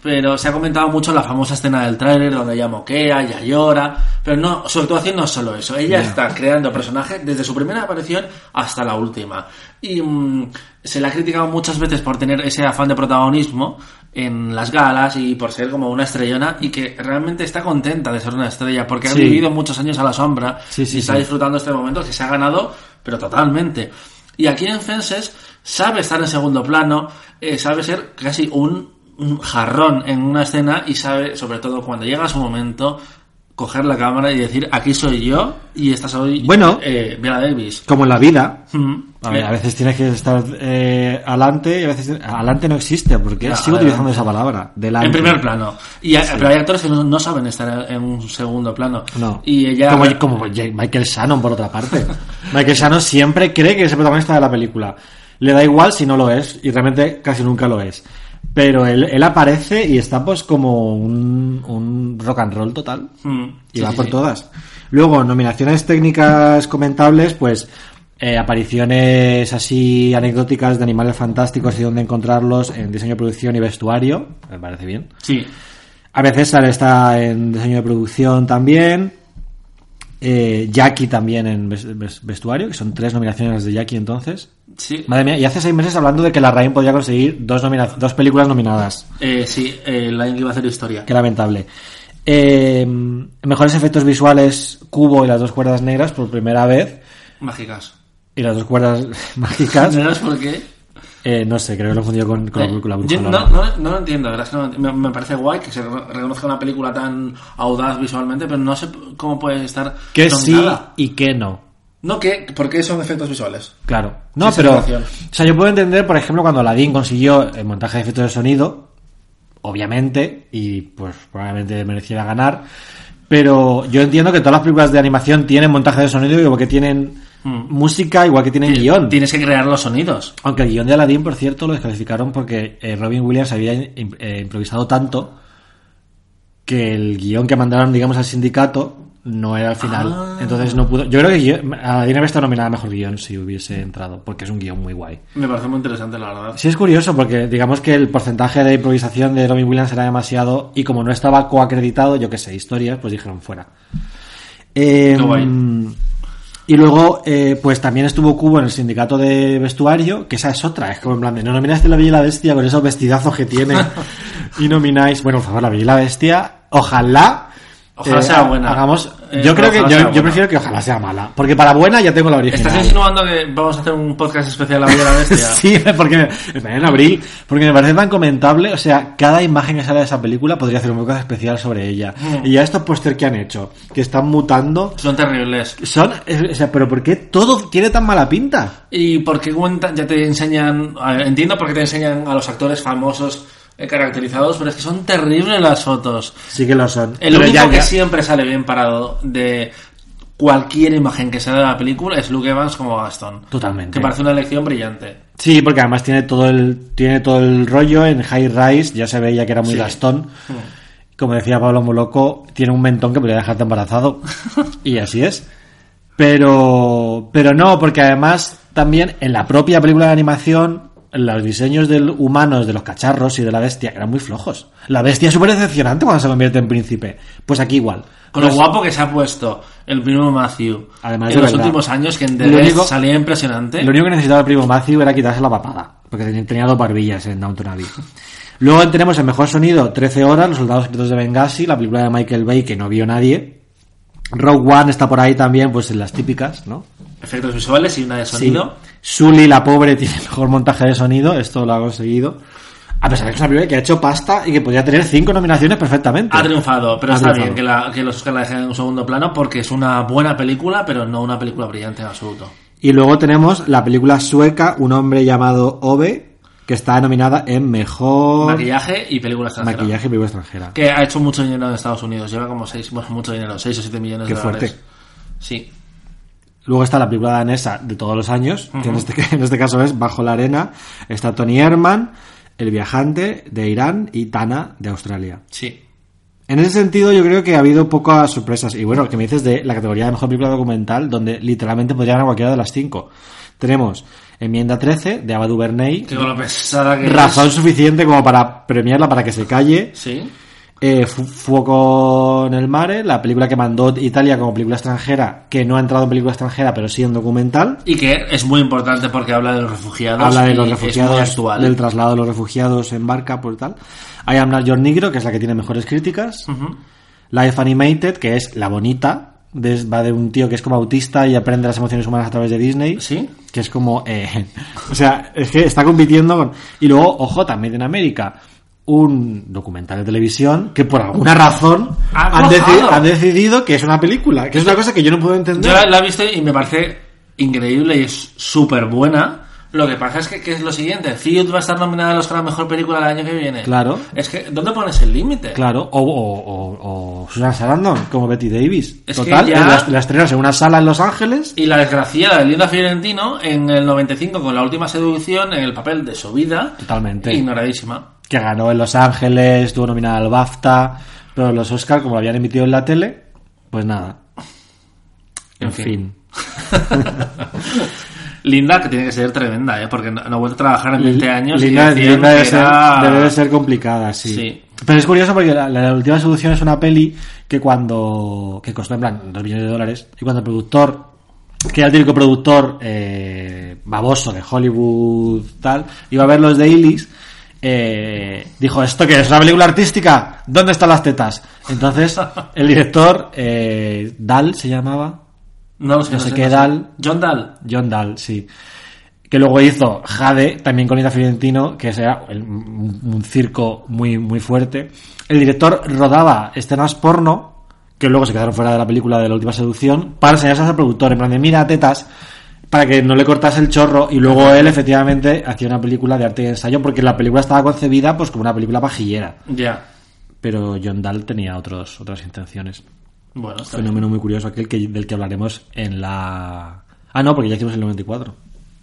pero se ha comentado mucho la famosa escena del tráiler donde ella moquea, ella llora, pero no, su actuación no es solo eso, ella está creando personajes desde su primera aparición hasta la última. Y mm, se le ha criticado muchas veces por tener ese afán de protagonismo en las galas y por ser como una estrellona y que realmente está contenta de ser una estrella porque ha vivido muchos años a la sombra Sí, sí, y está disfrutando este momento que se ha ganado, pero totalmente. Y aquí en Fences sabe estar en segundo plano, eh, sabe ser casi un, un jarrón en una escena y sabe, sobre todo cuando llega su momento, coger la cámara y decir, aquí soy yo y esta soy Bueno. eh, Davis. Como en la vida. Mm. A ver, a veces tienes que estar eh, alante y a veces alante no existe porque sigo adelante. utilizando esa palabra. Delante. En primer plano. Y hay- Pero hay actores que no, no saben estar en un segundo plano. No. Y ella... Como, como Michael Shannon, por otra parte. Michael Shannon siempre cree que es el protagonista de la película. Le da igual si no lo es, y realmente casi nunca lo es. Pero él, él aparece y está pues como un, un rock and roll total. Mm, Y sí, va sí, por sí. todas. Luego, nominaciones técnicas comentables, pues eh, apariciones así anecdóticas de animales fantásticos y dónde encontrarlos en diseño, producción y vestuario. Me parece bien. Sí. A veces César está en diseño de producción también. Eh, Jackie también en ves- ves- vestuario, que son tres nominaciones de Jackie entonces. Sí. Madre mía, y hace seis meses hablando de que la Rain podía conseguir dos, dos películas nominadas. Eh, sí, eh, que iba a hacer historia. Qué lamentable. Eh, mejores efectos visuales, Cubo y las dos cuerdas negras por primera vez. Mágicas. Y las dos cuerdas mágicas. ¿Sabes por qué? Eh, no sé, creo que lo he confundido con, con la, Eh, con la yo bruja no, no, no lo entiendo, la verdad es que no me, me parece guay que se re- reconozca una película tan audaz visualmente, pero no sé cómo puede estar Que sí y que no. No, que, ¿por qué son efectos visuales? Claro. No, Sí, pero. O sea, yo puedo entender, por ejemplo, cuando Aladdin consiguió el montaje de efectos de sonido, obviamente, y pues probablemente mereciera ganar. Pero yo entiendo que todas las películas de animación tienen montaje de sonido, igual que tienen Hmm. música, igual que tienen guion. Tienes que crear los sonidos. Aunque el guion de Aladdin, por cierto, lo descalificaron porque eh, Robin Williams había eh, improvisado tanto que el guion que mandaron, digamos, al sindicato no era al final. Ah. Entonces no pudo. Yo creo que Aladdin habría estado nominada a mejor guion si hubiese entrado, porque es un guion muy guay. Me parece muy interesante, la verdad. Sí, es curioso porque digamos que el porcentaje de improvisación de Robin Williams era demasiado y como no estaba coacreditado, yo qué sé, historias, pues dijeron fuera. Eh, Qué guay. Y luego, eh, pues también estuvo Cubo en el sindicato de vestuario, que esa es otra, es como en plan de, no nominaste la Bella y la Bestia con esos vestidazos que tiene y nomináis, bueno, por favor, la Bella y la Bestia, ojalá... Ojalá sea buena. Hagamos, Eh, yo creo que yo, prefiero que ojalá sea mala, porque para buena ya tengo la original. ¿Estás insinuando que vamos a hacer un podcast especial a la la Bestia? Sí, porque me, en abril, porque me parece tan comentable, o sea, cada imagen que sale de esa película podría hacer un podcast especial sobre ella. Mm. Y ya estos póster que han hecho, que están mutando, Son terribles. son, o sea, pero ¿por qué todo tiene tan mala pinta? ¿Y por qué cuentan, ya te enseñan, entiendo por qué te enseñan a los actores famosos eh, caracterizados, pero es que son terribles las fotos. Sí que lo son. El Pero único ya- que siempre sale bien parado de cualquier imagen que sea de la película es Luke Evans como Gastón. Totalmente. Que parece una elección brillante. Sí, porque además tiene todo el tiene todo el rollo en High Rise, ya se veía que era muy Sí. Gastón. Como decía Pablo Moloco, tiene un mentón que podría dejarte embarazado. y así es. Pero pero no, porque además también en la propia película de animación los diseños de humanos de los cacharros y de la bestia eran muy flojos. La bestia es súper decepcionante cuando se convierte en príncipe. Pues aquí igual. Con lo guapo que se ha puesto el primo Matthew Además, en de los verdad. últimos años, que en The Lo Rest único- salía impresionante. Lo único que necesitaba el primo Matthew era quitarse la papada, porque tenía, tenía dos barbillas en Downton Abbey. Luego tenemos el mejor sonido, 13 horas, Los soldados secretos de Benghazi, la película de Michael Bay que no vio nadie. Rogue One está por ahí también, pues en las típicas, ¿no? Efectos visuales y una de sonido. Sí. Sully, la pobre, tiene el mejor montaje de sonido, esto lo ha conseguido. A pesar de que es una película que ha hecho pasta y que podría tener cinco nominaciones perfectamente. Ha triunfado, pero Ha está triunfado. bien que, la, que los Oscar la dejen en un segundo plano porque es una buena película, pero no una película brillante en absoluto. Y luego tenemos la película sueca Un hombre llamado Ove, que está nominada en mejor Maquillaje y película extranjera. maquillaje y película extranjera. Que ha hecho mucho dinero en Estados Unidos. Lleva como 6, bueno, mucho dinero, 6 o 7 millones Qué de dólares. fuerte. Sí. Luego está la película danesa de todos los años, que en este, en este caso es Bajo la Arena. Está Tony Herman, El Viajante de Irán y Tana de Australia. Sí. En ese sentido, yo creo que ha habido pocas sorpresas. Y bueno, que me dices de la categoría de mejor película documental, donde literalmente podría ganar cualquiera de las cinco. Tenemos Enmienda 13 de Ava DuVernay. Que con lo pesada que Razón es. suficiente como para premiarla para que se calle. Sí. Eh, Fu- Fuoco en el mare, la película que mandó Italia como película extranjera, que no ha entrado en película extranjera, pero sí en documental. Y que es muy importante porque habla de los refugiados. Habla de los refugiados, actual. del traslado de los refugiados en barca, por tal. I Am Not Your Negro, que es la que tiene mejores críticas. Life Animated, que es la bonita, de- va de un tío que es como autista y aprende las emociones humanas a través de Disney. Sí. Que es como... eh, o sea, es que está compitiendo con... Y luego, ojo, también en América, un documental de televisión que por alguna razón Ha han, deci- han decidido que es una película. Que es una cosa que yo no puedo entender. Yo la, la he visto y me parece increíble y es súper buena. Lo que pasa es que, que es lo siguiente, Field va a estar nominada al Oscar a Mejor Película del año que viene. Claro. Es que, ¿dónde pones el límite? Claro, o, o, o- o Susan Sarandon, como Betty Davis. Es que Total, ya- la, la estrenas en una sala en Los Ángeles. Y la desgraciada de Linda Fiorentino en el 95 con la última seducción en el papel de su vida. Totalmente. Ignoradísima. que ganó en Los Ángeles, estuvo nominada al BAFTA, pero los Oscar, como lo habían emitido en la tele, pues nada. En, En fin. fin. Linda, que tiene que ser tremenda, ¿eh? Porque no, no ha vuelto a trabajar en 20 años. Linda, debe, ser, debe de ser complicada, sí. Sí. Pero es curioso porque la, la última solución es una peli que cuando. que costó en plan 2 millones de dólares. Y cuando el productor, que era el típico productor eh, baboso de Hollywood, tal, iba a ver los dailies. eh, dijo, ¿esto qué es? ¿Una película artística? ¿Dónde están las tetas? Entonces, el director, eh, Dal se llamaba, No lo sé, no sé qué. Dal. John Dahl. John Dahl, sí. Que luego hizo Jade, también con Ida Fiorentino, que era un, un circo muy, muy fuerte. El director rodaba escenas porno, que luego se quedaron fuera de la película de la última seducción, para enseñarse al productor, en plan de mira tetas, para que no le cortase el chorro, y luego él efectivamente hacía una película de arte y ensayo, porque la película estaba concebida pues como una película pajillera. Ya. Pero John Dahl tenía otros, otras intenciones. Bueno, está bien. Fenómeno muy curioso aquel que, del que hablaremos en la... Ah, no, porque ya hicimos el 94.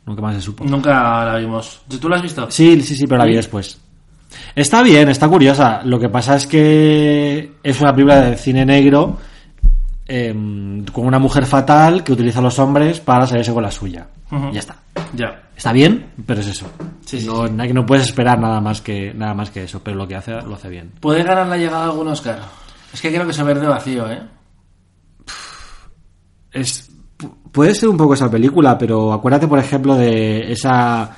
Nunca más se supo. Nunca la vimos. ¿Tú la has visto? Sí, sí, sí, pero la vi después. Está bien, está curiosa. Lo que pasa es que es una película de cine negro em, con una mujer fatal que utiliza a los hombres para salirse con la suya. Ya está. Ya. Está bien, pero es eso. Sí, sí, no, no puedes esperar nada más que nada más que eso, pero lo que hace lo hace bien. ¿Puede ganar la llegada de algún Oscar? Es que creo que se verde vacío, ¿eh? Es pu- puede ser un poco esa película, pero acuérdate, por ejemplo, de esa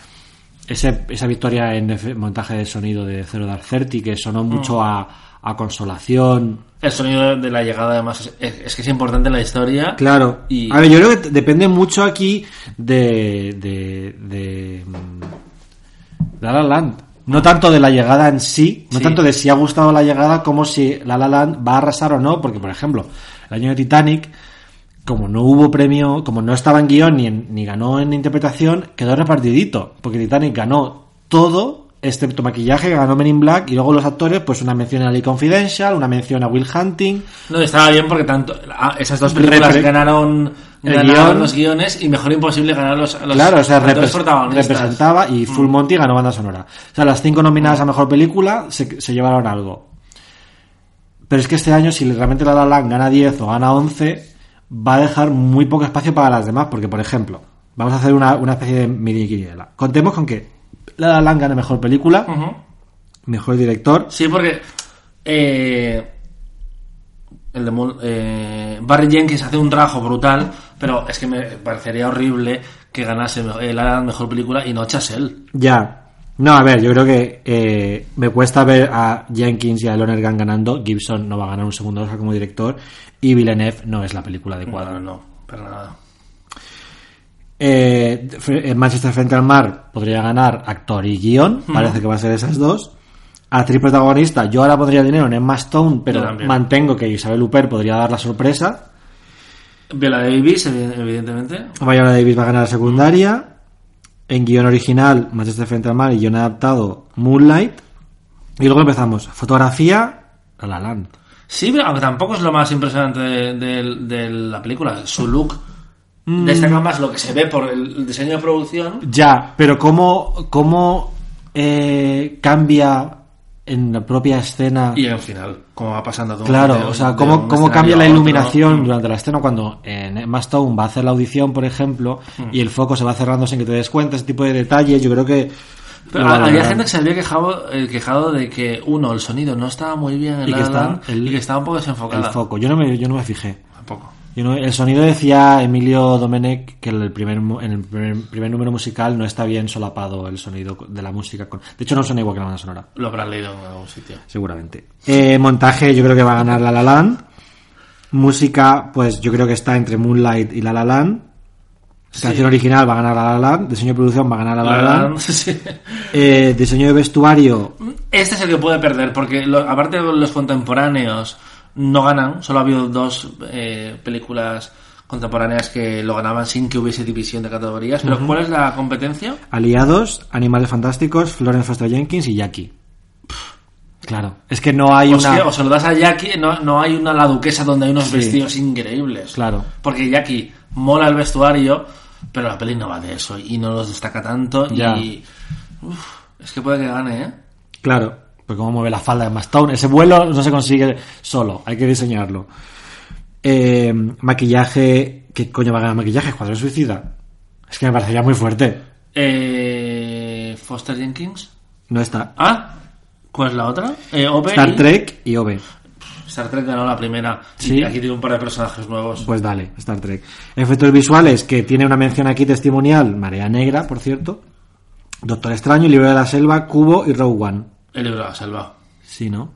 ese- esa victoria en montaje de sonido de Zero Dark Thirty que sonó mucho a, a consolación. El sonido de la llegada, además, es, que es importante en la historia. Claro. Y- A ver, yo creo que depende mucho aquí de de, de mm, La La Land. No tanto de la llegada en sí, no Sí. tanto de si ha gustado la llegada como si La La Land va a arrasar o no, porque por ejemplo, el año de Titanic, como no hubo premio, como no estaba en guion ni, en- ni ganó en interpretación, quedó repartidito, porque Titanic ganó todo, excepto maquillaje, ganó Men in Black, y luego los actores, pues una mención a Lee Confidential, una mención a Will Hunting, No, estaba bien porque tanto ah, esas dos películas Repre- ganaron, ganaron los guiones y mejor imposible ganar los, los claro, o sea, repres- representaba y Full Monty ganó banda sonora. O sea, las cinco nominadas a mejor película se, se llevaron algo. Pero es que este año, si realmente La La Land gana 10 o gana 11, va a dejar muy poco espacio para las demás. Porque, por ejemplo, vamos a hacer una, una especie de mini quiniela. Contemos con que La La gane mejor película, mejor director. Sí, porque eh, el de eh, Barry Jenkins hace un trabajo brutal, pero es que me parecería horrible que ganase eh, la mejor película y no Chazelle. Ya. No, a ver, yo creo que eh, me cuesta ver a Jenkins y a Lonergan ganando. Gibson no va a ganar un segundo Oscar como director. Y Villeneuve no es la película adecuada. No, no, para nada. Eh, eh, Manchester frente al mar podría ganar actor y guion. Parece que va a ser esas dos. Actriz protagonista, yo ahora pondría dinero en Emma Stone, pero mantengo que Isabel Huppert podría dar la sorpresa. Viola Davis, evi- evidentemente. Viola Davis va a ganar la secundaria. En guion original, Manchester frente al mar y guion adaptado, Moonlight. Y luego empezamos. Fotografía, La La Land. Sí, pero aunque tampoco es lo más impresionante de, de- de la película. Su look destaca más lo que se ve por el, el diseño de producción. Ya, pero cómo, cómo eh, cambia en la propia escena. Y al final, como va pasando todo. Claro, o sea, cómo, cómo cambia la otro. iluminación durante la escena cuando en Emma Stone va a hacer la audición, por ejemplo, Mm. y el foco se va cerrando sin que te des cuenta, ese tipo de detalles, yo creo que... Pero había gente que se había quejado, eh, quejado de que, uno, el sonido no estaba muy bien en Y La que está el- y que estaba un poco El desenfocada. foco, yo no me, yo no me fijé. Tampoco. El sonido decía Emilio Domenech que el primer, mu- en el primer, primer número musical no está bien solapado el sonido de la música. Con, de hecho, no suena igual que la banda sonora, Lo habrán leído en algún sitio. seguramente. Eh, montaje, yo creo que va a ganar La La Land. Música, pues yo creo que está entre Moonlight y La La Land. Canción original va a ganar La La Land. Diseño de producción va a ganar La La, La Land. Land, sí. Eh, diseño de vestuario, Este es el que puede perder, porque lo- aparte de los contemporáneos no ganan, solo ha habido dos eh, películas contemporáneas que lo ganaban sin que hubiese división de categorías. Pero ¿cuál es la competencia? Aliados, Animales Fantásticos, Florence Foster Jenkins y Jackie. Claro, es que no hay O, una... sea, o se lo das a Jackie, no, no hay una La Duquesa donde hay unos Sí. vestidos increíbles. Claro. Porque Jackie mola el vestuario, pero la peli no va de eso y no los destaca tanto. Ya. Y. uf, es que puede que gane, ¿eh? Claro, pues cómo mueve la falda de Mastone. Ese vuelo no se consigue solo, hay que diseñarlo. Eh, maquillaje, ¿qué coño va a ganar maquillaje? Escuadrón Suicida. Es que me parecería muy fuerte. Eh, Foster Jenkins. No está. Ah, ¿cuál es la otra? Eh, Star y- Trek y OB. Star Trek ganó la primera. Sí. Y aquí tiene un par de personajes nuevos. Pues dale, Star Trek. Efectos visuales, que tiene una mención aquí testimonial, Marea Negra, por cierto. Doctor Extraño, Libro de la Selva, Cubo y Rogue One. El libro de la selva. Sí, ¿no?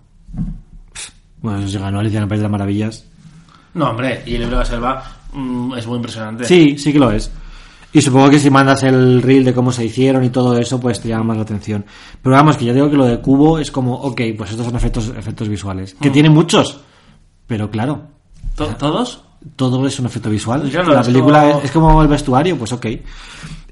Bueno, eso se ganó Alicia en el País de las Maravillas. No, hombre, y el libro de la selva mm, es muy impresionante. Sí, sí que lo es. Y supongo que si mandas el reel de cómo se hicieron y todo eso, pues te llama más la atención. Pero vamos, que yo digo que lo de Cubo es como, ok, pues estos son efectos, efectos visuales. Que tiene muchos. Pero claro, To- ¿Todos? todo es un efecto visual. Claro, la película como- es, es como el vestuario, pues ok.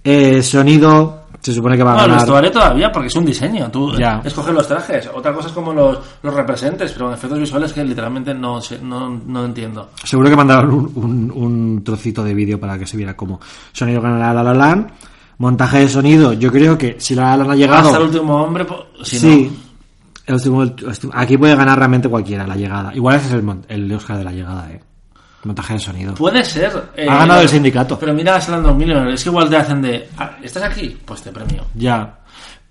Eh, sonido, se supone que va a No, el ganar. vestuario todavía, porque es un diseño. Tú Ya. escoges los trajes. Otra cosa es como los, los representes, pero en efectos visuales que literalmente no, no, no entiendo. Seguro que mandaron un, un- un trocito de vídeo para que se viera cómo. Sonido ganará La La Land. Montaje de sonido, yo creo que si La La Land ha llegado. Hasta el último hombre, si sí. no. El último- el aquí puede ganar realmente cualquiera la llegada. Igual ese es el, el Oscar de la llegada, eh. Montaje de sonido. Puede ser. eh, Ha ganado el sindicato. Pero mira Slumdog Millionaire, es que igual te hacen de. ah, ¿Estás aquí? Pues te premio. Ya.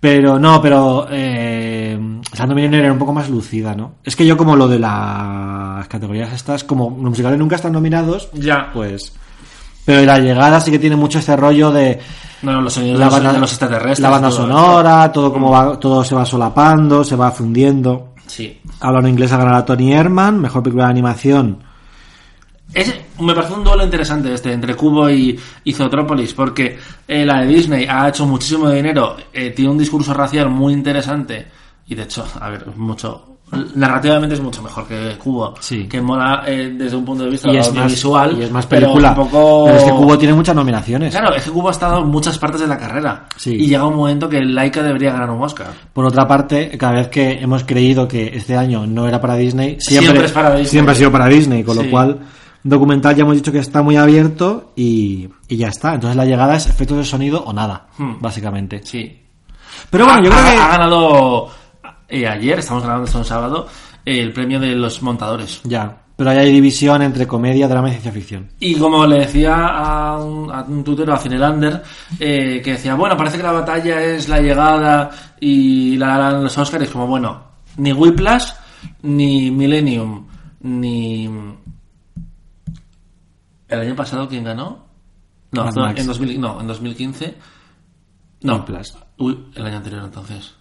Pero no, pero eh, Millionaire era un poco más lucida, ¿no? Es que yo como lo de las categorías estas, como los musicales nunca están nominados, Ya. pues... Pero la llegada sí que tiene mucho este rollo de No, no, los sonidos la banda, de los extraterrestres. la banda todo sonora, todo como va, todo se va solapando, se va fundiendo. Sí. Hablando inglés a ganar a Tony Herman, mejor película de animación. Es, me parece un duelo interesante este entre Cubo y, y Zootrópolis porque eh, la de Disney ha hecho muchísimo dinero, eh, tiene un discurso racial muy interesante y de hecho, a ver, mucho narrativamente es mucho mejor que Cubo, Sí. que mola eh, desde un punto de vista Y es, más, audiovisual, y es más película. poco... Pero es que Cubo tiene muchas nominaciones. Claro, es que Cubo ha estado en muchas partes de la carrera Sí. y llega un momento que Laika debería ganar un Oscar. Por otra parte, cada vez que hemos creído que este año no era para Disney, siempre, Siempre es para Disney. siempre ha sido para Disney, con Sí. lo cual documental ya hemos dicho que está muy abierto y, y ya está. Entonces la llegada es efectos de sonido o nada, Hmm. básicamente. Sí. Pero bueno, Ha- yo creo ha, que... ha ganado eh, ayer, estamos grabando esto un sábado, el premio de los montadores. Ya, pero ahí hay división entre comedia, drama y ciencia ficción. Y como le decía a un, a un tutero, a Cinelander, eh, que decía, bueno, parece que la batalla es la llegada y la ganan los Oscars, como bueno, ni Whiplash, ni Millennium, ni... ¿El año pasado quién ganó? No, Max. en, 2000 no, en 2015. No, Whiplash. Uy, el año anterior entonces.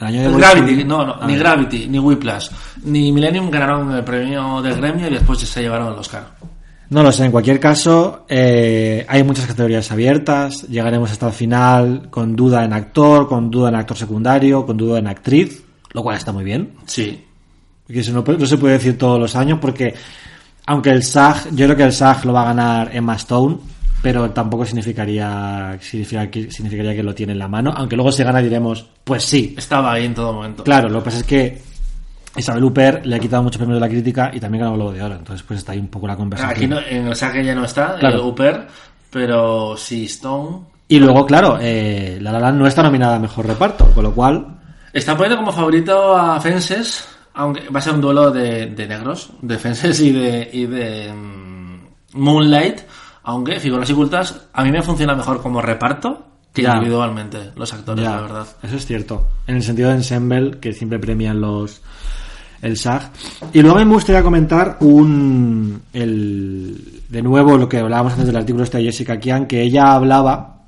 El año de Gravity, no, no, Ah, ni. Gravity, ni Whiplash, ni Millennium ganaron el premio del gremio y después se llevaron el Oscar. No lo sé, en cualquier caso, eh, hay muchas categorías abiertas. Llegaremos hasta el final con duda en actor, con duda en actor secundario, con duda en actriz, lo cual está muy bien. Sí. Que eso no, no se puede decir todos los años porque, aunque el SAG, yo creo que el SAG lo va a ganar Emma Stone, pero tampoco significaría, significaría, significaría que lo tiene en la mano, aunque luego si gana diremos, pues sí. Estaba ahí en todo momento. Claro, lo que pasa es que Isabel Huppert le ha quitado muchos premios de la crítica y también ganó el Globo de Oro, entonces pues está ahí un poco la conversación. Aquí no, en el saque ya no está, Claro. el Upper, pero sí Stone. Y luego, claro, eh, La La Land no está nominada a Mejor Reparto, con lo cual, Está poniendo como favorito a Fences, aunque va a ser un duelo de, de negros, de Fences y de, y de mm, Moonlight, aunque figuras y cultas, a mí me funciona mejor como reparto que Ya. individualmente los actores, ya, la verdad. eso es cierto. En el sentido de ensemble, que siempre premian los el SAG. Y luego me gustaría comentar un el de nuevo lo que hablábamos antes del artículo este de Jessica Kian, que ella hablaba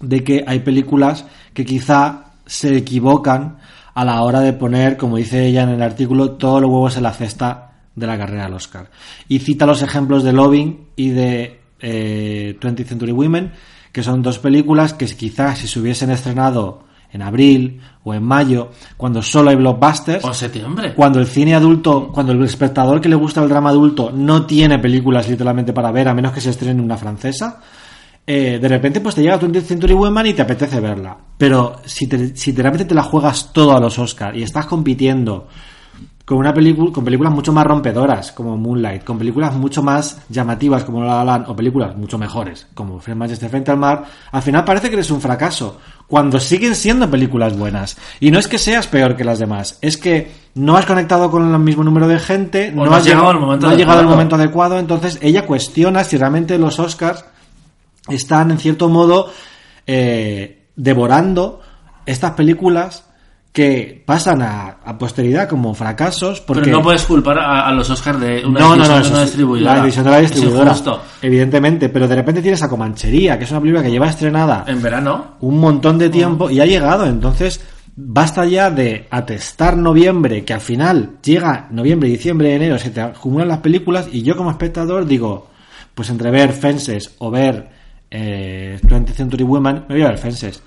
de que hay películas que quizá se equivocan a la hora de poner, como dice ella en el artículo, todos los huevos en la cesta de la carrera al Oscar. Y cita los ejemplos de Loving y de eh, 20th Century Women, que son dos películas que quizás si se hubiesen estrenado en abril o en mayo, cuando solo hay blockbusters, O en septiembre. cuando el cine adulto, cuando el espectador que le gusta el drama adulto no tiene películas literalmente para ver, a menos que se estrene una francesa, eh, de repente pues te llega 20th Century Women y te apetece verla. Pero si, te, si de repente te la juegas todo a los Oscars y estás compitiendo con una película con películas mucho más rompedoras como Moonlight, con películas mucho más llamativas como La La Land o películas mucho mejores como Fred Manchester frente al mar, al final parece que eres un fracaso cuando siguen siendo películas buenas. Y no es que seas peor que las demás, es que no has conectado con el mismo número de gente, O no, has llegado llegado, al momento no llegado al momento adecuado, entonces ella cuestiona si realmente los Oscars están en cierto modo eh, devorando estas películas que pasan a, a posteridad como fracasos porque Pero no puedes culpar a, a los Oscars de una no, no, no, eso distribuidora. la decisión de la distribuidora, evidentemente, pero de repente tienes a Comanchería, que es una película que lleva estrenada En verano, un montón de tiempo y ha llegado, entonces basta ya de atestar noviembre, que al final llega noviembre, diciembre, enero, se te acumulan las películas y yo como espectador digo, pues entre ver Fences o ver eh, 20th Century Women, me voy a ver Fences.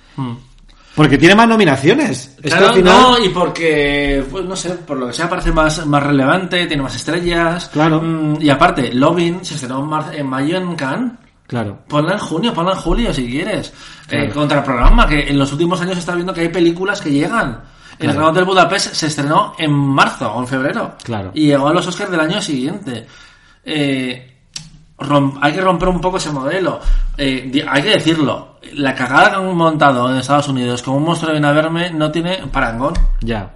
Porque tiene más nominaciones. Claro, al final- no, y porque, pues no sé, por lo que sea, parece más, más relevante, tiene más estrellas. Claro. Mm, y aparte, Lovin se estrenó en, mar- en mayo en Cannes. Claro. Ponla en junio, ponla en julio si quieres. Claro. Eh, contra el programa, que en los últimos años se está viendo que hay películas que llegan. El Claro. Gran Hotel Budapest se estrenó en marzo o en febrero. Claro. Y llegó a los Oscars del año siguiente. Eh, rom- hay que romper un poco ese modelo. Eh, hay que decirlo. La cagada que han montado en Estados Unidos con un monstruo viene a verme no tiene parangón. Ya.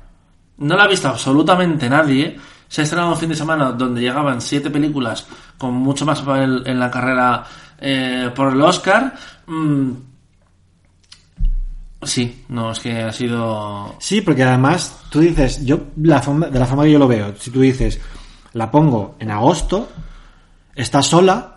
No la ha visto absolutamente nadie. Se ha estrenado un fin de semana donde llegaban siete películas con mucho más papel en la carrera eh, por el Oscar. Mm, sí, no, es que ha sido... Sí, porque además tú dices, yo la forma, de la forma que yo lo veo, si tú dices, la pongo en agosto, está sola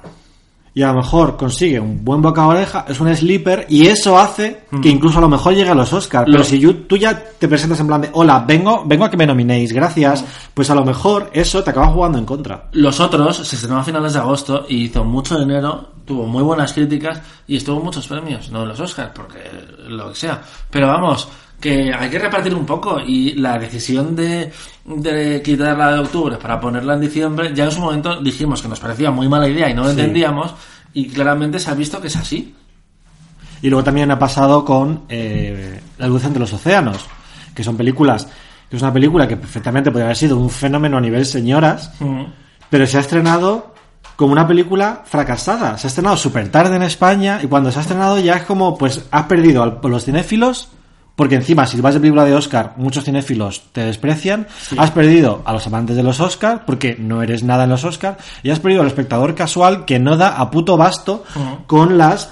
y a lo mejor consigue un buen boca a oreja, es un sleeper y eso hace que incluso a lo mejor llegue a los Oscars. Pero si yo- tú ya te presentas en plan de, hola, vengo, vengo a que me nominéis, gracias, pues a lo mejor eso te acaba jugando en contra. Los otros se estrenó a finales de agosto y hizo mucho dinero, tuvo muy buenas críticas y estuvo muchos premios, no en los Oscars, porque lo que sea. Pero vamos, que hay que repartir un poco y la decisión de, de quitarla de octubre para ponerla en diciembre, ya en su momento dijimos que nos parecía muy mala idea y no lo Sí. entendíamos y claramente se ha visto que es así. Y luego también ha pasado con eh, La luz entre los océanos, que son películas, que es una película que perfectamente podría haber sido un fenómeno a nivel señoras, pero se ha estrenado como una película fracasada. Se ha estrenado súper tarde en España y cuando se ha estrenado ya es como, pues has perdido a los cinéfilos, porque encima si vas de película de Oscar, muchos cinéfilos te desprecian, has perdido a los amantes de los Oscar, porque no eres nada en los Oscar, y has perdido al espectador casual que no da a puto basto con las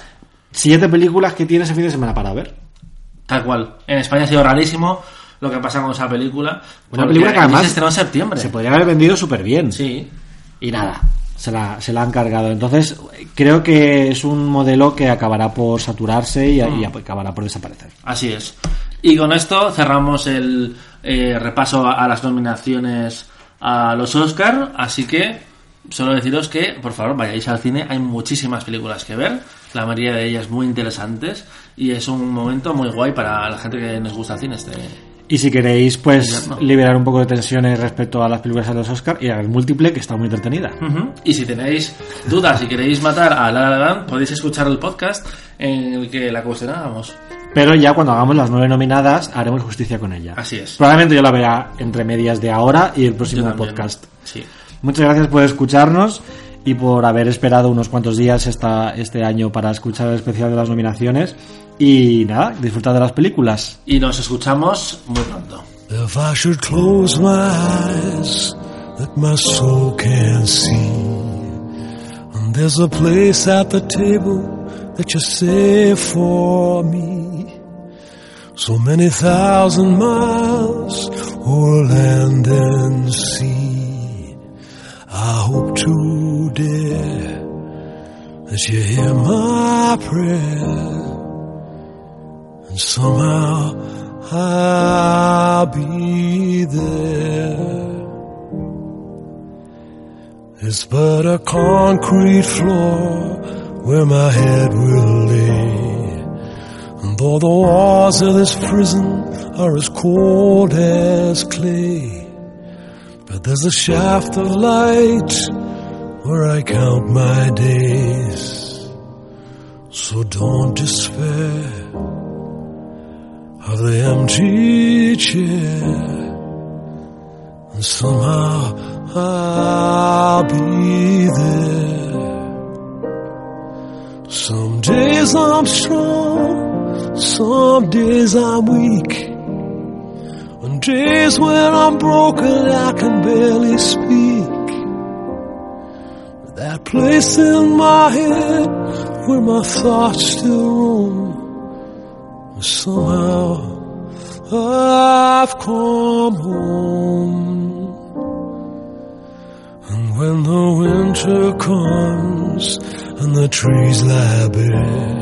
siete películas que tienes ese fin de semana para ver. Tal cual. En España ha sido rarísimo lo que pasa con esa película. Una película que además se estrenó en septiembre. Se podría haber vendido súper bien. Sí. Y nada, se la, se la han cargado. Entonces, creo que es un modelo que acabará por saturarse y, y acabará por desaparecer. Así es. Y con esto cerramos el eh, repaso a, a las nominaciones a los Oscar. Así que solo deciros que, por favor, vayáis al cine. Hay muchísimas películas que ver. La mayoría de ellas muy interesantes. Y es un momento muy guay para la gente que nos gusta el cine. Este. Y si queréis, pues, Invierno. liberar un poco de tensiones respecto a las películas de los Oscar y a ver múltiple, que está muy entretenida. Ujú. Y si tenéis dudas y queréis matar a La La Land, podéis escuchar el podcast en el que la cuestionábamos. Pero ya cuando hagamos las nueve nominadas, haremos justicia con ella. Así es. Probablemente yo la vea entre medias de ahora y el próximo podcast. Sí. Muchas gracias por escucharnos y por haber esperado unos cuantos días esta, este año para escuchar el especial de las nominaciones. Y nada, disfrutad de las películas. Y nos escuchamos muy pronto. If I should close my eyes that my soul can see, and there's a place at the table that you save for me. So many thousand miles o'er land and sea. I hope today that you hear my prayer somehow I'll be there. It's but a concrete floor where my head will lay. And though the walls of this prison are as cold as clay, but there's a shaft of light where I count my days. So don't despair of the empty chair. And somehow I'll be there. Some days I'm strong, some days I'm weak. On days when I'm broken, I can barely speak. That place in my head where my thoughts still roam. Somehow I've come home. And when the winter comes and the trees lie bare,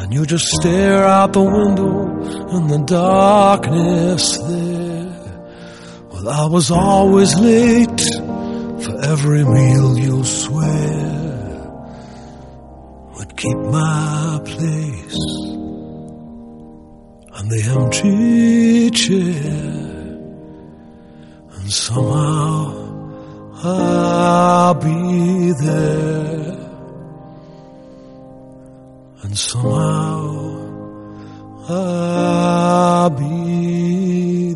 and you just stare out the window in the darkness there. Well, I was always late for every meal you'll swear would keep my place on the empty chair. And somehow I'll be there. And somehow I'll be